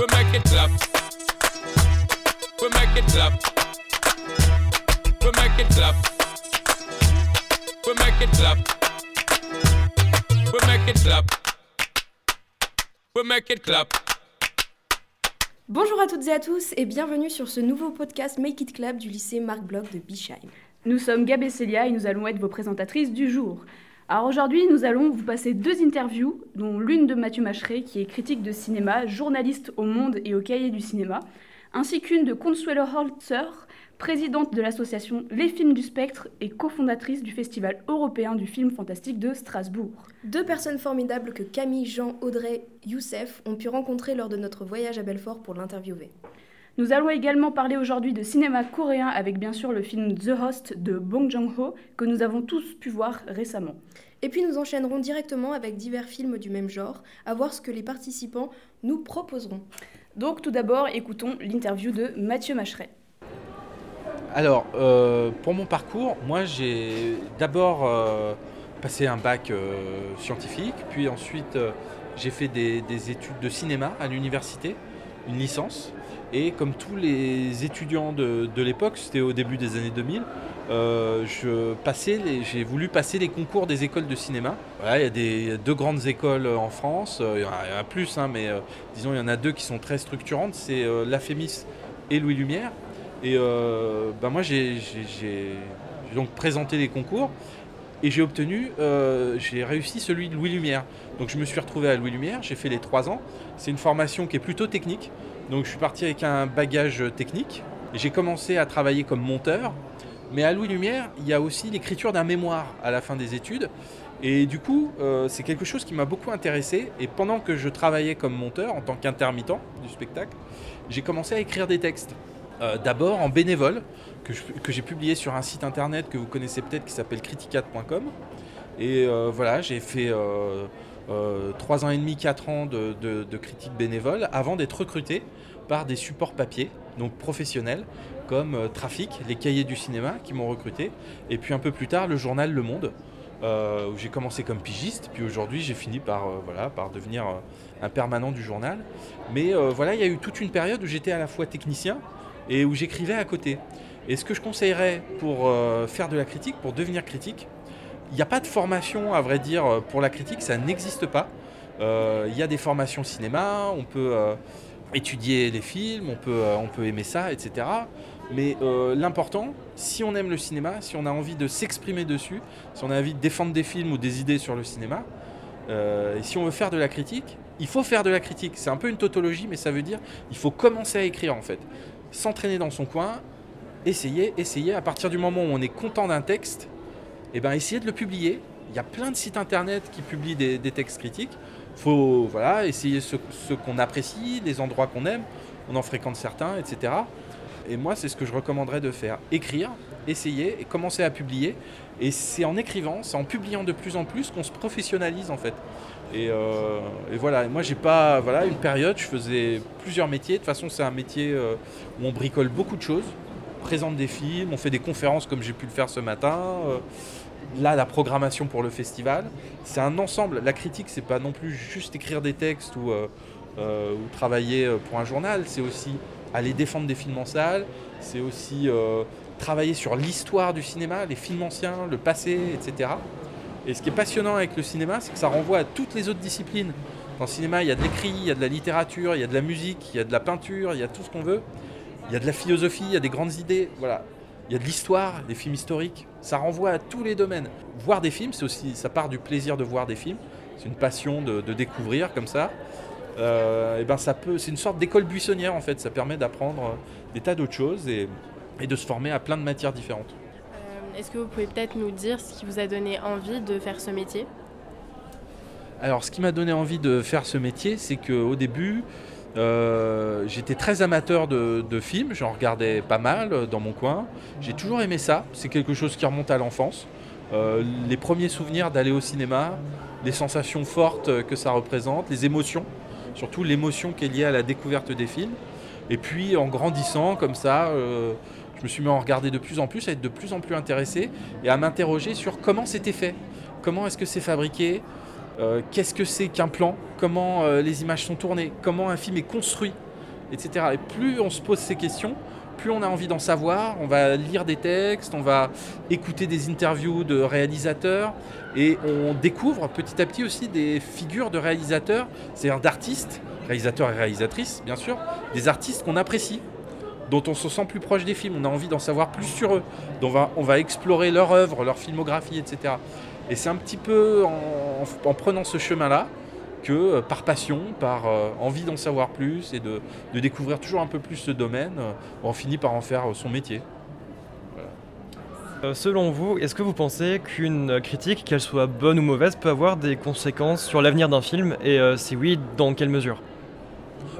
We make it clap. We make it clap. We make it clap. We make it clap. We make it clap. We make it clap. Bonjour à toutes et à tous et bienvenue sur ce nouveau podcast Make It Club du lycée Marc Bloch de Bischheim. Nous sommes Gab et Célia et nous allons être vos présentatrices du jour. Alors aujourd'hui, nous allons vous passer deux interviews, dont l'une de Mathieu Macheret, qui est critique de cinéma, journaliste au Monde et au Cahier du cinéma, ainsi qu'une de Consuelo Holzer, présidente de l'association Les Films du Spectre et cofondatrice du Festival européen du film fantastique de Strasbourg. Deux personnes formidables que Camille, Jean, Audrey, Youssef ont pu rencontrer lors de notre voyage à Belfort pour l'interviewer. Nous allons également parler aujourd'hui de cinéma coréen avec bien sûr le film The Host de Bong Joon-ho que nous avons tous pu voir récemment. Et puis nous enchaînerons directement avec divers films du même genre, à voir ce que les participants nous proposeront. Donc tout d'abord, écoutons l'interview de Mathieu Macheret. Alors, euh, pour mon parcours, moi j'ai d'abord euh, passé un bac euh, scientifique, puis ensuite euh, j'ai fait des, des études de cinéma à l'université, une licence. Et comme tous les étudiants de, de l'époque, c'était au début des années 2000, euh, j'ai voulu passer les concours des écoles de cinéma. Il y a des deux grandes écoles euh, en France, euh, il y en a, plus, hein, mais euh, disons il y en a deux qui sont très structurantes, c'est euh, l'AFEMIS et Louis Lumière. Et ben moi j'ai donc présenté les concours et j'ai obtenu, j'ai réussi celui de Louis Lumière. Donc je me suis retrouvé à Louis Lumière, j'ai fait les trois ans. C'est une formation qui est plutôt technique. Donc je suis parti avec un bagage technique. J'ai commencé à travailler comme monteur. Mais à Louis Lumière, il y a aussi l'écriture d'un mémoire à la fin des études. Et du coup, euh, c'est quelque chose qui m'a beaucoup intéressé. Et pendant que je travaillais comme monteur, en tant qu'intermittent du spectacle, j'ai commencé à écrire des textes. Euh, D'abord en bénévole, que j'ai publié sur un site internet que vous connaissez peut-être qui s'appelle criticat.com. Et euh, voilà, j'ai fait 3 ans et demi, 4 ans de, critique bénévole avant d'être recruté par des supports papier, donc professionnels, comme euh, Trafic, les cahiers du cinéma qui m'ont recruté, et puis un peu plus tard le journal Le Monde, euh, où j'ai commencé comme pigiste, puis aujourd'hui j'ai fini par, euh, voilà, par devenir euh, un permanent du journal. Mais euh, voilà, il y a eu toute une période où j'étais à la fois technicien et où j'écrivais à côté. Et ce que je conseillerais pour euh, faire de la critique, pour devenir critique, il n'y a pas de formation, à vrai dire, euh, pour la critique, ça n'existe pas. Euh, Il y a des formations cinéma, on peut euh, étudier les films, on peut, on peut aimer ça, etc. Mais l'important, si on aime le cinéma, si on a envie de s'exprimer dessus, si on a envie de défendre des films ou des idées sur le cinéma, et si on veut faire de la critique, il faut faire de la critique. C'est un peu une tautologie, mais ça veut dire il faut commencer à écrire en fait. S'entraîner dans son coin, essayer, essayer. À partir du moment où on est content d'un texte, et ben essayer de le publier. Il y a plein de sites internet qui publient des, textes critiques. faut voilà, essayer ce, qu'on apprécie, les endroits qu'on aime. On en fréquente certains, etc. Et moi, c'est ce que je recommanderais de faire. Écrire, essayer et commencer à publier. Et c'est en écrivant, c'est en publiant de plus en plus qu'on se professionnalise en fait. Et, euh, voilà, moi j'ai pas, voilà, une période, je faisais plusieurs métiers. De toute façon, c'est un métier euh, où on bricole beaucoup de choses. On présente des films, on fait des conférences comme j'ai pu le faire ce matin. Là, la programmation pour le festival, c'est un ensemble. La critique, c'est pas non plus juste écrire des textes ou, euh, euh, travailler euh, pour un journal, c'est aussi aller défendre des films en salle, c'est aussi travailler sur l'histoire du cinéma, les films anciens, le passé, etc. Et ce qui est passionnant avec le cinéma, c'est que ça renvoie à toutes les autres disciplines. Dans le cinéma, il y a de l'écrit, il y a de la littérature, il y a de la musique, il y a de la peinture, il y a tout ce qu'on veut. Il y a de la philosophie, il y a des grandes idées, voilà. Il y a de l'histoire, des films historiques. Ça renvoie à tous les domaines. Voir des films, c'est aussi, ça part du plaisir de voir des films. C'est une passion de, de découvrir comme ça. Euh, et ben ça peut, c'est une sorte d'école buissonnière en fait. Ça permet d'apprendre euh, des tas d'autres choses et, et de se former à plein de matières différentes. Euh, Est-ce que vous pouvez peut-être nous dire ce qui vous a donné envie de faire ce métier? Alors, ce qui m'a donné envie de faire ce métier, c'est qu'au début, euh, j'étais très amateur de, films, j'en regardais pas mal euh, dans mon coin. J'ai toujours aimé ça, c'est quelque chose qui remonte à l'enfance. Euh, les premiers souvenirs d'aller au cinéma, les sensations fortes que ça représente, les émotions, surtout l'émotion qui est liée à la découverte des films. Et puis en grandissant comme ça, je me suis mis à en regarder de plus en plus, à être de plus en plus intéressé et à m'interroger sur comment c'était fait, comment est-ce que c'est fabriqué, euh, qu'est-ce que c'est qu'un plan, comment euh, les images sont tournées, comment un film est construit? etc. Et plus on se pose ces questions, plus on a envie d'en savoir, on va lire des textes, on va écouter des interviews de réalisateurs et on découvre petit à petit aussi des figures de réalisateurs, c'est-à-dire d'artistes, réalisateurs et réalisatrices bien sûr, des artistes qu'on apprécie, dont on se sent plus proche des films, on a envie d'en savoir plus sur eux, dont on va, on va explorer leur œuvre, leur filmographie, etc. Et c'est un petit peu en, en prenant ce chemin-là que euh, par passion, par euh, envie d'en savoir plus et de, de découvrir toujours un peu plus ce domaine, euh, on finit par en faire son métier. Selon vous, est-ce que vous pensez qu'une critique, qu'elle soit bonne ou mauvaise, peut avoir des conséquences sur l'avenir d'un film Et si oui, dans quelle mesure?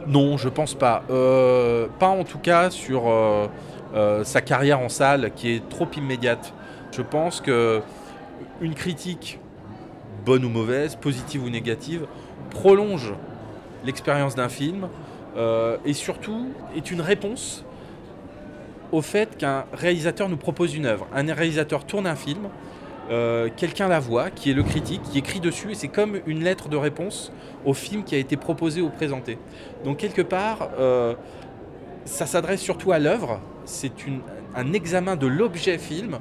Non, je pense pas. Euh, pas en tout cas sur euh, euh, sa carrière en salle qui est trop immédiate. Je pense que une critique, bonne ou mauvaise, positive ou négative, prolonge l'expérience d'un film euh, et surtout est une réponse au fait qu'un réalisateur nous propose une œuvre. Un réalisateur tourne un film, euh, quelqu'un la voit, qui est le critique, qui écrit dessus, et c'est comme une lettre de réponse au film qui a été proposé ou présenté. Donc quelque part, euh, ça s'adresse surtout à l'œuvre, c'est un examen de l'objet film,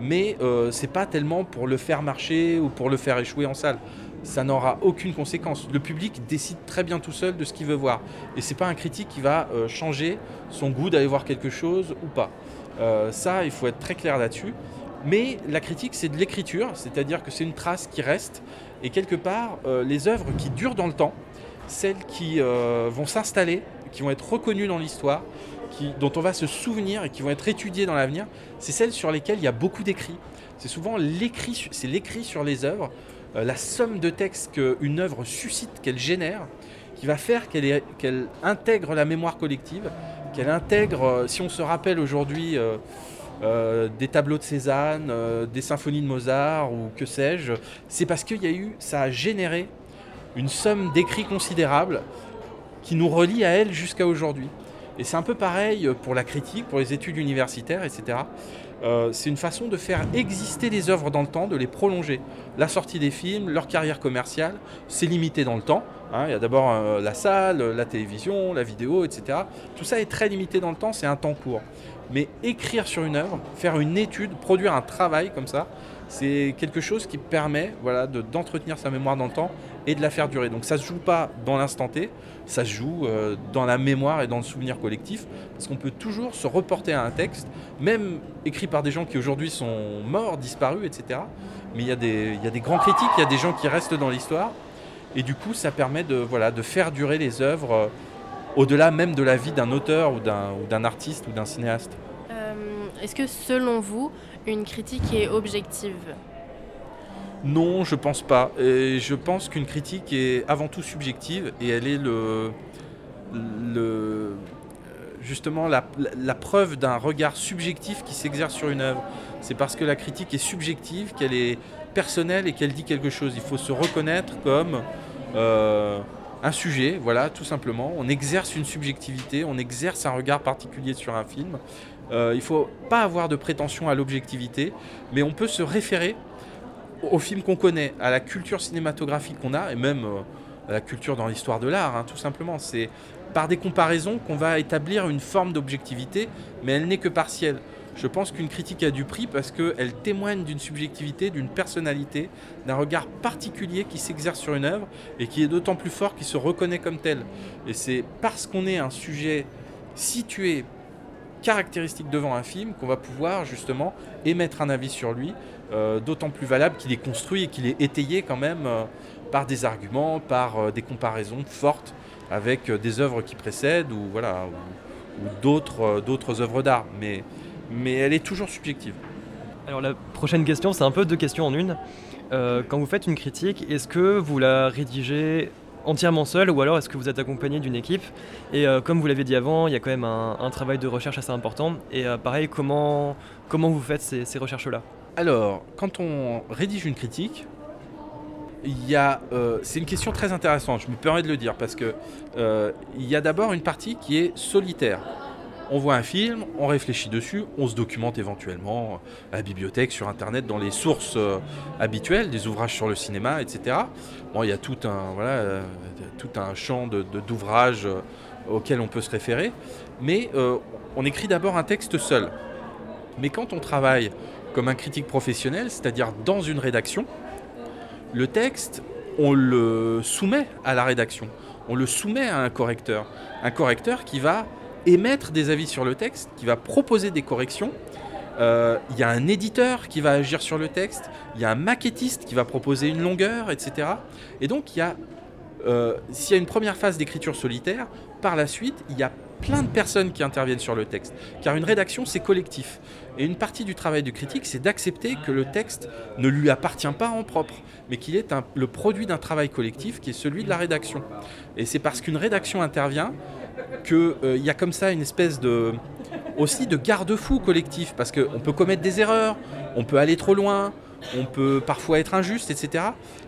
mais euh, c'est pas tellement pour le faire marcher ou pour le faire échouer en salle. Ça n'aura aucune conséquence. Le public décide très bien tout seul de ce qu'il veut voir. Et c'est pas un critique qui va euh, changer son goût d'aller voir quelque chose ou pas. Euh, ça, il faut être très clair là-dessus. Mais la critique, c'est de l'écriture, c'est-à-dire que c'est une trace qui reste. Et quelque part, euh, les œuvres qui durent dans le temps, celles qui vont s'installer, qui vont être reconnues dans l'histoire, dont on va se souvenir et qui vont être étudiées dans l'avenir, c'est celles sur lesquelles il y a beaucoup d'écrits. C'est souvent l'écrit, sur les œuvres, euh, la somme de textes qu'une œuvre suscite, qu'elle génère, qui va faire qu'elle intègre la mémoire collective, qu'elle intègre, euh, si on se rappelle aujourd'hui euh, des tableaux de Cézanne, des symphonies de Mozart ou que sais-je, c'est parce qu'il y a eu, ça a généré une somme d'écrits considérable qui nous relie à elle jusqu'à aujourd'hui. Et c'est un peu pareil pour la critique, pour les études universitaires, etc. Euh, c'est une façon de faire exister les œuvres dans le temps, de les prolonger. La sortie des films, leur carrière commerciale, c'est limité dans le temps. hein. Il y a d'abord euh, la salle, la télévision, la vidéo, etc. Tout ça est très limité dans le temps, c'est un temps court. Mais écrire sur une œuvre, faire une étude, produire un travail comme ça, c'est quelque chose qui permet voilà, de- d'entretenir sa mémoire dans le temps et de la faire durer. Donc ça ne se joue pas dans l'instant T, ça se joue euh, dans la mémoire et dans le souvenir collectif, parce qu'on peut toujours se reporter à un texte, même écrit par des gens qui aujourd'hui sont morts, disparus, etc. Mais il y, a des, grands critiques, il y a des gens qui restent dans l'histoire, et du coup ça permet de faire durer les œuvres euh, au-delà même de la vie d'un auteur ou d'un artiste ou d'un cinéaste. Euh, Est-ce que selon vous, une critique est objective? Non, je pense pas. Et je pense qu'une critique est avant tout subjective et elle est le, le justement la, la- la preuve d'un regard subjectif qui s'exerce sur une œuvre. C'est parce que la critique est subjective qu'elle est personnelle et qu'elle dit quelque chose. Il faut se reconnaître comme euh, un sujet, voilà, tout simplement. On exerce une subjectivité, on exerce un regard particulier sur un film. Euh, il ne faut pas avoir de prétention à l'objectivité, mais on peut se référer au film qu'on connaît, à la culture cinématographique qu'on a, et même euh, à la culture dans l'histoire de l'art, hein, tout simplement. C'est par des comparaisons qu'on va établir une forme d'objectivité, mais elle n'est que partielle. Je pense qu'une critique a du prix parce qu'elle témoigne d'une subjectivité, d'une personnalité, d'un regard particulier qui s'exerce sur une œuvre et qui est d'autant plus fort qu'il se reconnaît comme tel. Et c'est parce qu'on est un sujet situé, caractéristique devant un film, qu'on va pouvoir justement émettre un avis sur lui, euh, d'autant plus valable qu'il est construit et qu'il est étayé quand même euh, par des arguments, par euh, des comparaisons fortes avec des œuvres qui précèdent ou, voilà, ou, ou d'autres œuvres d'art. Mais, mais elle est toujours subjective. Alors la prochaine question, c'est un peu deux questions en une. Euh, quand vous faites une critique, est-ce que vous la rédigez entièrement seul ou alors est-ce que vous êtes accompagné d'une équipe? Et euh, comme vous l'avez dit avant, il y a quand même un, un travail de recherche assez important. Et euh, pareil, comment, comment vous faites ces, ces recherches-là? Alors, quand on rédige une critique, il euh, c'est une question très intéressante. Je me permets de le dire parce que il y a d'abord une partie qui est solitaire. On voit un film, on réfléchit dessus, on se documente éventuellement à la bibliothèque, sur internet, dans les sources euh, habituelles, des ouvrages sur le cinéma, etc. Bon, il y a tout un, euh, champ de- de- d'ouvrages euh, auxquels on peut se référer, mais euh, on écrit d'abord un texte seul. Mais quand on travaille comme un critique professionnel, c'est-à-dire dans une rédaction, le texte, on le soumet à la rédaction, on le soumet à un correcteur. Un correcteur qui va émettre des avis sur le texte, qui va proposer des corrections. Euh, Il y a un éditeur qui va agir sur le texte, il y a un maquettiste qui va proposer une longueur, etc. Et donc, il y a, euh, s'il y a une première phase d'écriture solitaire, par la suite, il y a plein de personnes qui interviennent sur le texte. Car une rédaction, c'est collectif. Et une partie du travail du critique, c'est d'accepter que le texte ne lui appartient pas en propre, mais qu'il est le produit d'un travail collectif qui est celui de la rédaction. Et c'est parce qu'une rédaction intervient qu'il y a comme ça une espèce de aussi de garde-fou collectif, parce qu'on peut commettre des erreurs, on peut aller trop loin, on peut parfois être injuste, etc.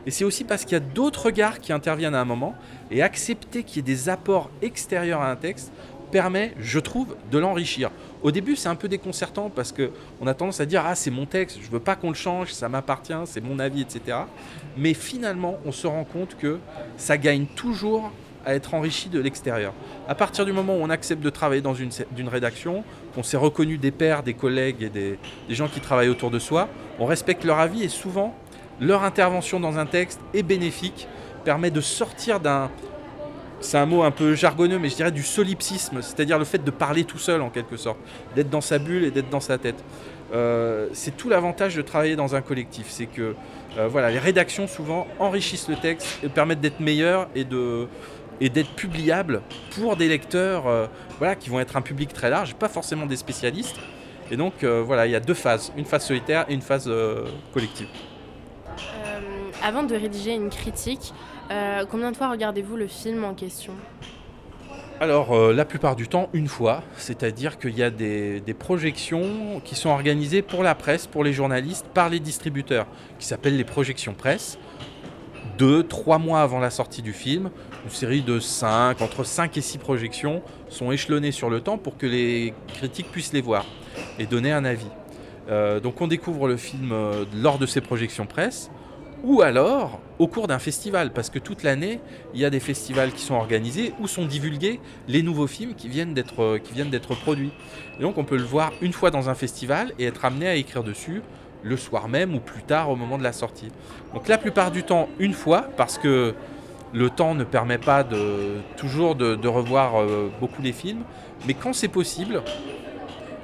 Et c'est aussi parce qu'il y a d'autres regards qui interviennent à un moment, et accepter qu'il y ait des apports extérieurs à un texte permet, je trouve, de l'enrichir. Au début, c'est un peu déconcertant parce que on a tendance à dire ah c'est mon texte, je veux pas qu'on le change, ça m'appartient, c'est mon avis, etc. Mais finalement, on se rend compte que ça gagne toujours à être enrichi de l'extérieur. À partir du moment où on accepte de travailler dans une, rédaction, qu'on s'est reconnu des pairs, des collègues et des, des gens qui travaillent autour de soi, on respecte leur avis et souvent leur intervention dans un texte est bénéfique, permet de sortir d'un, c'est un mot un peu jargonneux, mais je dirais du solipsisme, c'est-à-dire le fait de parler tout seul en quelque sorte, d'être dans sa bulle et d'être dans sa tête. Euh, c'est tout l'avantage de travailler dans un collectif, c'est que euh, voilà, les rédactions souvent enrichissent le texte et permettent d'être meilleurs et de et d'être publiables pour des lecteurs euh, voilà, qui vont être un public très large, pas forcément des spécialistes. Et donc euh, voilà, il y a deux phases, une phase solitaire et une phase euh, collective. Avant de rédiger une critique, combien de fois regardez-vous le film en question? Alors, euh, la plupart du temps, une fois. C'est-à-dire qu'il y a des, des projections qui sont organisées pour la presse, pour les journalistes, par les distributeurs, qui s'appellent les projections presse. Deux, trois mois avant la sortie du film, une série de cinq, entre 5 et 6 projections sont échelonnées sur le temps pour que les critiques puissent les voir et donner un avis. Euh, donc on découvre le film euh, lors de ces projections presse, ou alors au cours d'un festival, parce que toute l'année, il y a des festivals qui sont organisés où sont divulgués les nouveaux films qui viennent d'être euh, qui viennent d'être produits. Et donc on peut le voir une fois dans un festival et être amené à écrire dessus le soir même ou plus tard au moment de la sortie. Donc la plupart du temps une fois parce que le temps ne permet pas toujours de, revoir euh, beaucoup les films, mais quand c'est possible,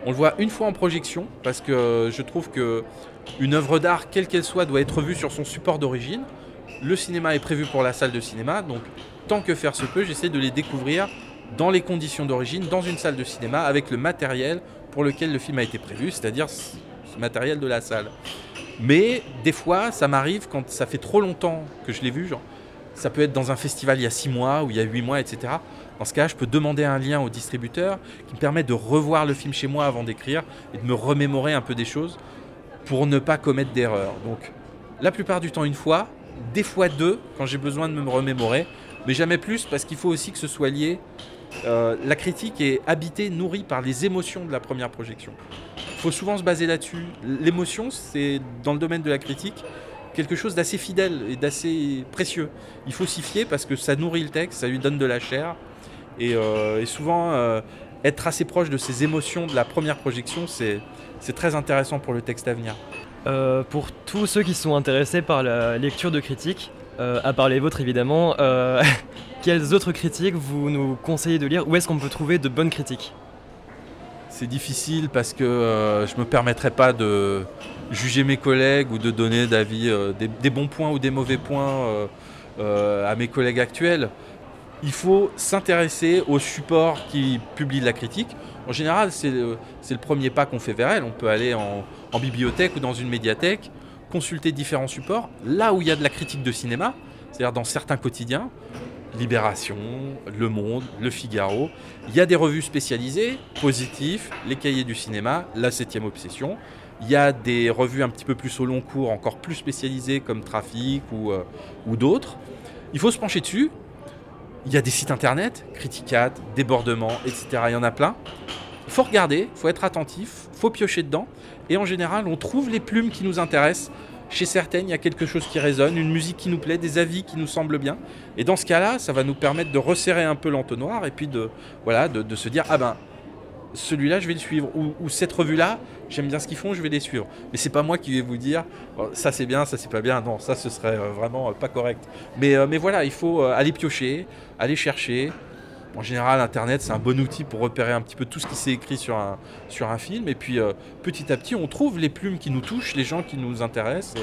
on le voit une fois en projection parce que je trouve que une œuvre d'art, quelle qu'elle soit, doit être vue sur son support d'origine. Le cinéma est prévu pour la salle de cinéma, donc tant que faire se peut, j'essaie de les découvrir dans les conditions d'origine, dans une salle de cinéma, avec le matériel pour lequel le film a été prévu, c'est-à-dire ce ce matériel de la salle. Mais des fois, ça m'arrive quand ça fait trop longtemps que je l'ai vu, genre, ça peut être dans un festival il y a 6 mois ou il y a 8 mois, etc. Dans ce cas, je peux demander un lien au distributeur qui me permet de revoir le film chez moi avant d'écrire et de me remémorer un peu des choses pour ne pas commettre d'erreurs. Donc, la plupart du temps une fois, des fois deux quand j'ai besoin de me remémorer, mais jamais plus parce qu'il faut aussi que ce soit lié. euh, la critique est habitée, nourrie par les émotions de la première projection. Il faut souvent se baser là-dessus. L'émotion, c'est dans le domaine de la critique quelque chose d'assez fidèle et d'assez précieux. Il faut s'y fier parce que ça nourrit le texte, ça lui donne de la chair. Et, euh, souvent, euh, être assez proche de ces émotions de la première projection, c'est très intéressant pour le texte à venir. Euh, pour tous ceux qui sont intéressés par la lecture de critiques, à part les vôtres évidemment, quelles autres critiques vous nous conseillez de lire? Où est-ce qu'on peut trouver de bonnes critiques? C'est difficile parce que euh, je me permettrai pas de juger mes collègues ou de donner d'avis, euh, des, bons points ou des mauvais points euh, à mes collègues actuels. Il faut s'intéresser aux supports qui publient de la critique. En général, c'est le, le premier pas qu'on fait vers elle. On peut aller en bibliothèque ou dans une médiathèque, consulter différents supports. Là où il y a de la critique de cinéma, c'est-à-dire dans certains quotidiens, Libération, Le Monde, Le Figaro. Il y a des revues spécialisées, Positif, Les Cahiers du cinéma, La 7ème Obsession. Il y a des revues un petit peu plus au long cours, encore plus spécialisées comme Trafic ou, euh, d'autres. Il faut se pencher dessus. Il y a des sites internet, Criticat, Débordement, etc. Il y en a plein. Il faut regarder, il faut être attentif, il faut piocher dedans. Et en général, on trouve les plumes qui nous intéressent chez certaines, il y a quelque chose qui résonne, une musique qui nous plaît, des avis qui nous semblent bien. Et dans ce cas-là, ça va nous permettre de resserrer un peu l'entonnoir et puis de, voilà, de, se dire, ah ben, celui-là, je vais le suivre. Ou, cette revue-là, j'aime bien ce qu'ils font, je vais les suivre. Mais c'est pas moi qui vais vous dire, oh, ça c'est bien, ça c'est pas bien. Non, ça ce serait euh, vraiment euh, pas correct. Mais, euh, mais voilà, il faut aller piocher, aller chercher. En général, Internet, c'est un bon outil pour repérer un petit peu tout ce qui s'est écrit sur un, sur un film. Et puis, euh, petit à petit, on trouve les plumes qui nous touchent, les gens qui nous intéressent.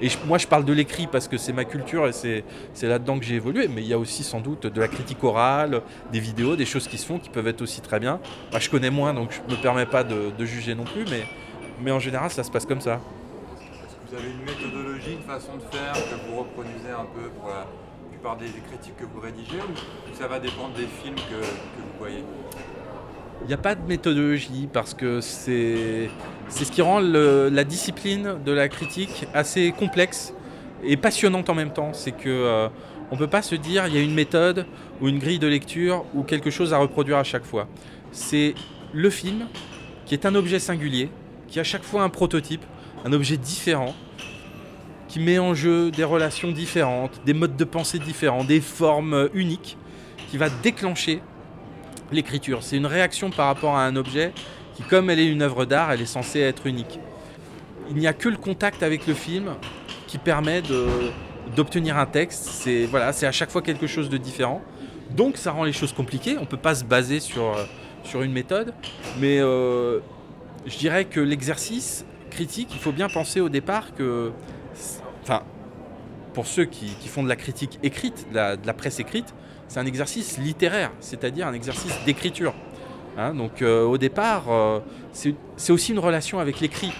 Et, moi, je parle de l'écrit parce que c'est ma culture et c'est là-dedans que j'ai évolué. Mais il y a aussi sans doute de la critique orale, des vidéos, des choses qui se font qui peuvent être aussi très bien. Je connais moins, donc je me permets pas de, de juger non plus. Mais, mais en général, ça se passe comme ça. Est-ce que vous avez une méthodologie, une façon de faire que vous reproduisez un peu pour la plupart des, critiques que vous rédigez ou, ça va dépendre des films que, vous voyez Il n'y a pas de méthodologie parce que c'est ce qui rend la discipline de la critique assez complexe et passionnante en même temps. C'est que euh, on peut pas se dire il y a une méthode ou une grille de lecture ou quelque chose à reproduire à chaque fois. C'est le film qui est un objet singulier, qui a à chaque fois un prototype, un objet différent, met en jeu des relations différentes, des modes de pensée différents, des formes euh, uniques, qui va déclencher l'écriture. C'est une réaction par rapport à un objet qui, comme elle est une œuvre d'art, elle est censée être unique. Il n'y a que le contact avec le film qui permet d'obtenir un texte. C'est voilà, à chaque fois quelque chose de différent. Donc ça rend les choses compliquées. On ne peut pas se baser sur, euh, sur une méthode. Mais euh, je dirais que l'exercice critique, il faut bien penser au départ que... Enfin, pour ceux qui, font de la critique écrite, de la- presse écrite, c'est un exercice littéraire, c'est-à-dire un exercice d'écriture. Hein, donc euh, au départ, euh, c'est aussi une relation avec l'écrit.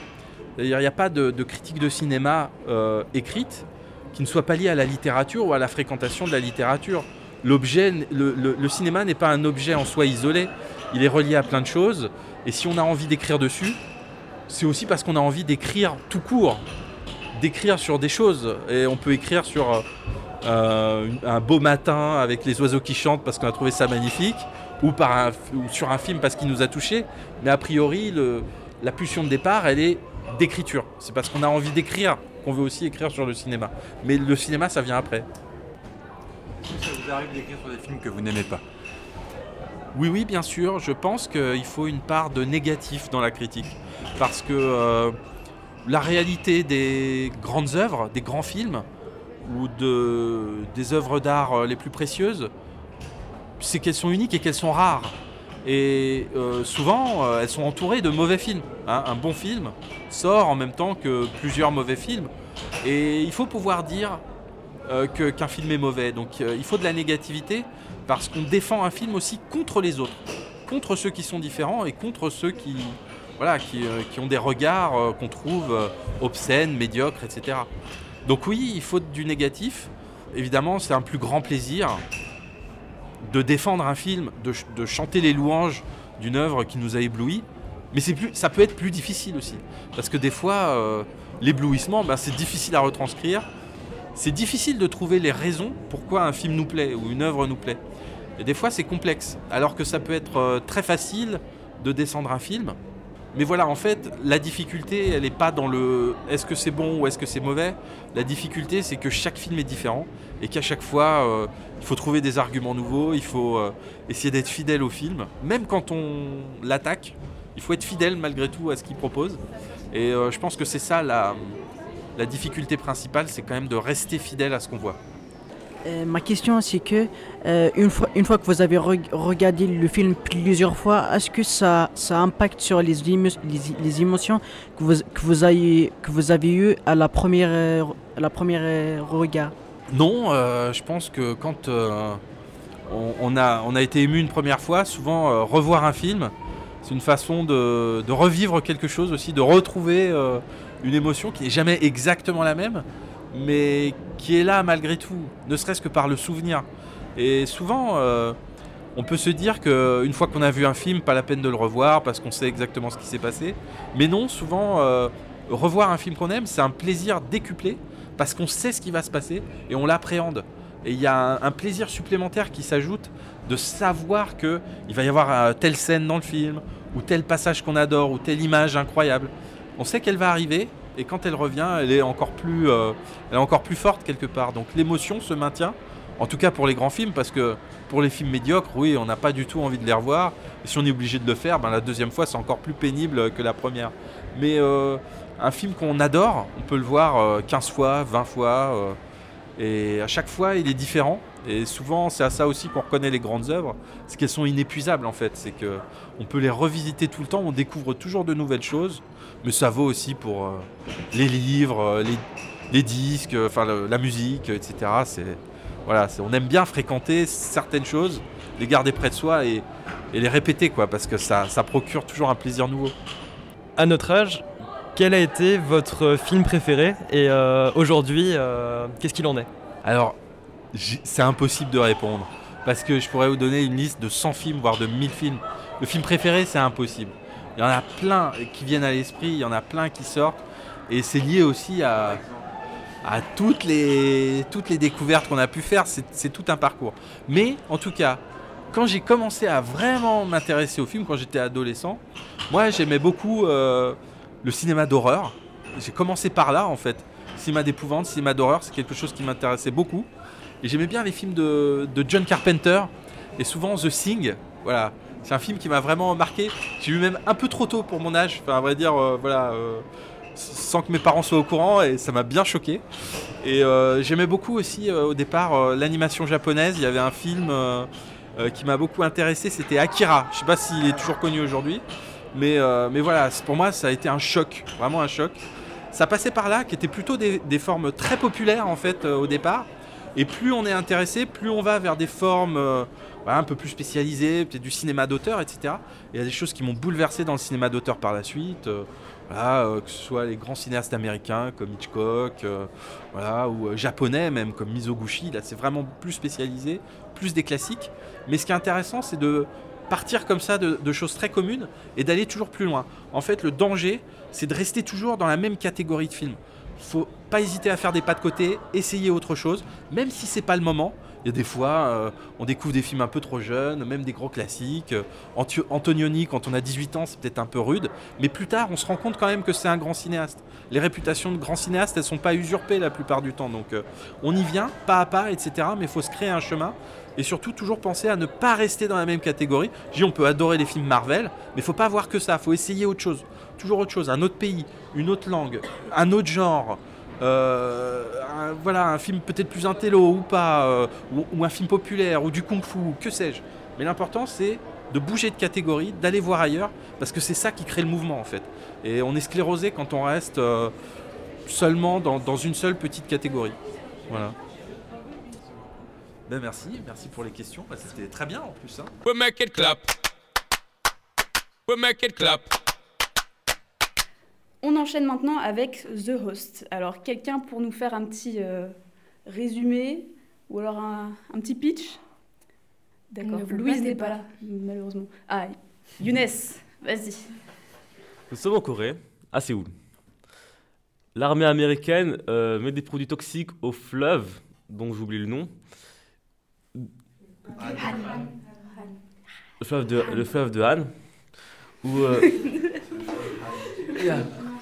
Il n'y a pas de, critique de cinéma euh, écrite qui ne soit pas liée à la littérature ou à la fréquentation de la littérature. Le cinéma n'est pas un objet en soi isolé, il est relié à plein de choses. Et si on a envie d'écrire dessus, c'est aussi parce qu'on a envie d'écrire tout court, d'écrire sur des choses. Et on peut écrire sur euh, euh, un beau matin avec les oiseaux qui chantent parce qu'on a trouvé ça magnifique, ou, par un, ou sur un film parce qu'il nous a touchés. Mais a priori, le- la pulsion de départ, elle est d'écriture. C'est parce qu'on a envie d'écrire qu'on veut aussi écrire sur le cinéma. Mais le cinéma, ça vient après. Est-ce que ça vous arrive d'écrire sur des films que vous n'aimez pas Oui, oui, bien sûr. Je pense qu'il faut une part de négatif dans la critique. Parce que euh, la réalité des grandes œuvres, des grands films, ou de, des œuvres d'art euh, les plus précieuses, c'est qu'elles sont uniques et qu'elles sont rares. Et euh, souvent, euh, elles sont entourées de mauvais films. hein. Un bon film sort en même temps que plusieurs mauvais films. Et il faut pouvoir dire qu'un film est mauvais. Donc il faut de la négativité parce qu'on défend un film aussi contre les autres, contre ceux qui sont différents et contre ceux qui, voilà, qui, euh, qui ont des regards euh, qu'on trouve euh, obscènes, médiocres, etc. Donc oui, il faut du négatif. Évidemment, c'est un plus grand plaisir de défendre un film, de, ch- de chanter les louanges d'une œuvre qui nous a éblouis. Mais plus, ça peut être plus difficile aussi. Parce que des fois, l'éblouissement, ben, c'est difficile à retranscrire. C'est difficile de trouver les raisons pourquoi un film nous plaît ou une œuvre nous plaît. Et des fois, c'est complexe. Alors que ça peut être très facile de descendre un film. Mais voilà, en fait, la difficulté, elle n'est pas dans le est-ce que c'est bon ou est-ce que c'est mauvais? La difficulté, c'est que chaque film est différent et qu'à chaque fois, euh, il faut trouver des arguments nouveaux, il faut euh, essayer d'être fidèle au film. Même quand on l'attaque, il faut être fidèle malgré tout à ce qu'il propose. Et euh, je pense que c'est ça la, la difficulté principale, c'est quand même de rester fidèle à ce qu'on voit. Euh, ma question, c'est que euh, une, fois, une fois que vous avez reg- regardé le film plusieurs fois, est-ce que ça, ça impacte sur les, les, émotions que vous, que, vous avez, que vous avez eues à la première, la première euh, regard? Non, je pense que quand on, on a, on a été ému une première fois, souvent revoir un film, c'est une façon de, de revivre quelque chose aussi, de retrouver une émotion qui n'est jamais exactement la même, mais qui est là malgré tout, ne serait-ce que par le souvenir. Et souvent, euh, on peut se dire qu'une fois qu'on a vu un film, pas la peine de le revoir parce qu'on sait exactement ce qui s'est passé. Mais non, souvent, euh, revoir un film qu'on aime, c'est un plaisir décuplé parce qu'on sait ce qui va se passer et on l'appréhende. Et il y a un, plaisir supplémentaire qui s'ajoute de savoir que il va y avoir euh, telle scène dans le film, ou tel passage qu'on adore, ou telle image incroyable. On sait qu'elle va arriver, et quand elle revient, elle est encore plus, euh, elle est encore plus forte quelque part. Donc l'émotion se maintient, en tout cas pour les grands films, parce que pour les films médiocres, oui, on n'a pas du tout envie de les revoir. Et si on est obligé de le faire, ben, la deuxième fois, c'est encore plus pénible que la première. Mais euh, un film qu'on adore, on peut le voir euh, 15 fois, 20 fois, euh, et à chaque fois, il est différent. Et souvent, c'est à ça aussi qu'on reconnaît les grandes œuvres, c'est qu'elles sont inépuisables en fait. C'est que on peut les revisiter tout le temps, on découvre toujours de nouvelles choses. Mais ça vaut aussi pour euh, les livres, euh, les, les disques, euh, enfin le- la musique, etc. C'est voilà, c'est- on aime bien fréquenter certaines choses, les garder près de soi et, et les répéter quoi, parce que ça, ça procure toujours un plaisir nouveau. À notre âge, quel a été votre film préféré et euh, aujourd'hui, euh, qu'est-ce qu'il en est? Alors, c'est impossible de répondre. Parce que je pourrais vous donner une liste de 100 films, voire de 1000 films. Le film préféré, c'est impossible. Il y en a plein qui viennent à l'esprit, il y en a plein qui sortent. Et c'est lié aussi à, toutes, les, découvertes qu'on a pu faire. C'est c'est tout un parcours. Mais en tout cas, quand j'ai commencé à vraiment m'intéresser au film, quand j'étais adolescent, moi j'aimais beaucoup euh, le cinéma d'horreur. J'ai commencé par là en fait. Cinéma d'épouvante, cinéma d'horreur, c'est quelque chose qui m'intéressait beaucoup. Et j'aimais bien les films de, de John Carpenter et souvent The Thing. Voilà, c'est un film qui m'a vraiment marqué. J'ai vu même un peu trop tôt pour mon âge, enfin à vrai dire, euh, voilà, euh, sans que mes parents soient au courant et ça m'a bien choqué. Et euh, j'aimais beaucoup aussi au départ l'animation japonaise. Il y avait un film qui m'a beaucoup intéressé, c'était Akira. Je sais pas s'il est toujours connu aujourd'hui, mais, mais voilà, pour moi ça a été un choc, vraiment un choc. Ça passait par là, qui étaient plutôt des, formes très populaires en fait au départ. Et plus on est intéressé, plus on va vers des formes un peu plus spécialisées, peut-être du cinéma d'auteur, etc. Il y a des choses qui m'ont bouleversé dans le cinéma d'auteur par la suite. euh, euh, que ce soit les grands cinéastes américains comme Hitchcock, euh, ou japonais même comme Mizoguchi. Là, c'est vraiment plus spécialisé, plus des classiques. Mais ce qui est intéressant, c'est de partir comme ça de, de choses très communes et d'aller toujours plus loin. En fait, le danger, c'est de rester toujours dans la même catégorie de films. Faut pas hésiter à faire des pas de côté, essayer autre chose, même si c'est pas le moment. Il y a des fois, euh, on découvre des films un peu trop jeunes, même des gros classiques. Euh, Antonioni, quand on a 18 ans, c'est peut-être un peu rude, mais plus tard, on se rend compte quand même que c'est un grand cinéaste. Les réputations de grands cinéastes, elles sont pas usurpées la plupart du temps. Donc, euh, on y vient, pas à pas, etc. Mais il faut se créer un chemin et surtout toujours penser à ne pas rester dans la même catégorie. Je dis, on peut adorer les films Marvel, mais il faut pas voir que ça. Faut essayer autre chose, toujours autre chose, un autre pays, une autre langue, un autre genre. Euh, un- voilà, un film peut-être plus intello ou pas, euh, ou, un film populaire, ou du kung-fu, que sais-je. Mais l'important, c'est de bouger de catégorie, d'aller voir ailleurs, parce que c'est ça qui crée le mouvement en fait. Et on est sclérosé quand on reste euh, seulement dans, dans une seule petite catégorie. Voilà. Ben merci, merci pour les questions. Bah, C'était très bien en plus. hein. We make it clap. We make it clap. On enchaîne maintenant avec The Host. Alors, quelqu'un pour nous faire un petit euh, résumé ou alors un, un petit pitch? D'accord. Louise n'est pas pas. là, malheureusement. Ah, Younes, vas-y. Nous sommes en Corée, à Séoul. L'armée américaine euh, met des produits toxiques au fleuve, dont j'oublie le nom. Le fleuve de, le fleuve de Han. Où, euh,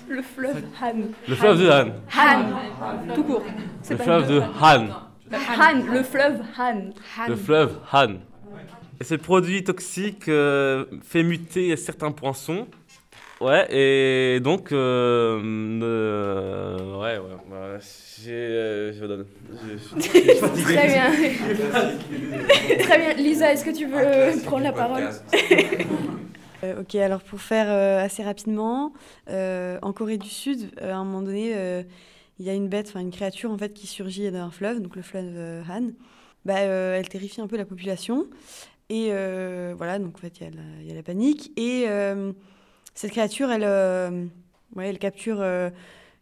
Le fleuve Han. le fleuve de Han. Han, tout court. C'est Le fleuve de Han. Han, le fleuve Han. Le fleuve Han. Et ce produit toxique euh, fait muter certains poissons. Ouais, et donc. euh, euh, ouais, ouais. bah, euh, je donne. Je- je suis fatigué. Très bien. Très bien. Lisa, est-ce que tu veux prendre la parole Euh, ok, alors pour faire euh, assez rapidement, euh, en Corée du Sud, à un moment donné, il y a une bête, enfin une créature en fait qui surgit d'un fleuve, donc le fleuve Han. Bah, elle terrifie un peu la population. Et voilà, donc en fait, il y, a la- il y a la panique. Et cette créature, elle, ouais, elle capture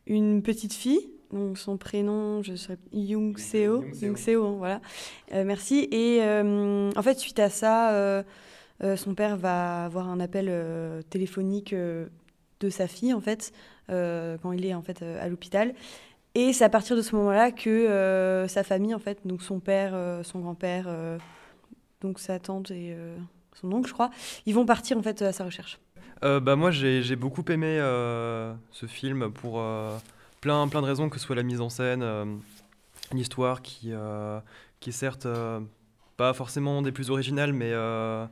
une petite fille. Donc son prénom, je serais Young Seo. Young Seo, hein, voilà. Merci. Et en fait, suite à ça, son père va avoir un appel euh, téléphonique euh, de sa fille, en fait, euh, quand il est en fait euh, à l'hôpital. Et c'est à partir de ce moment-là que euh, sa famille, en fait, donc son père, euh, son grand-père, euh, donc sa tante et euh, son oncle, je crois, ils vont partir en fait à sa recherche. Euh, bah moi j'ai j'ai beaucoup aimé euh, ce film pour euh, plein, plein de raisons, que ce soit la mise en scène, euh, l'histoire qui, euh, qui est certes euh, pas forcément des plus originales, mais, euh,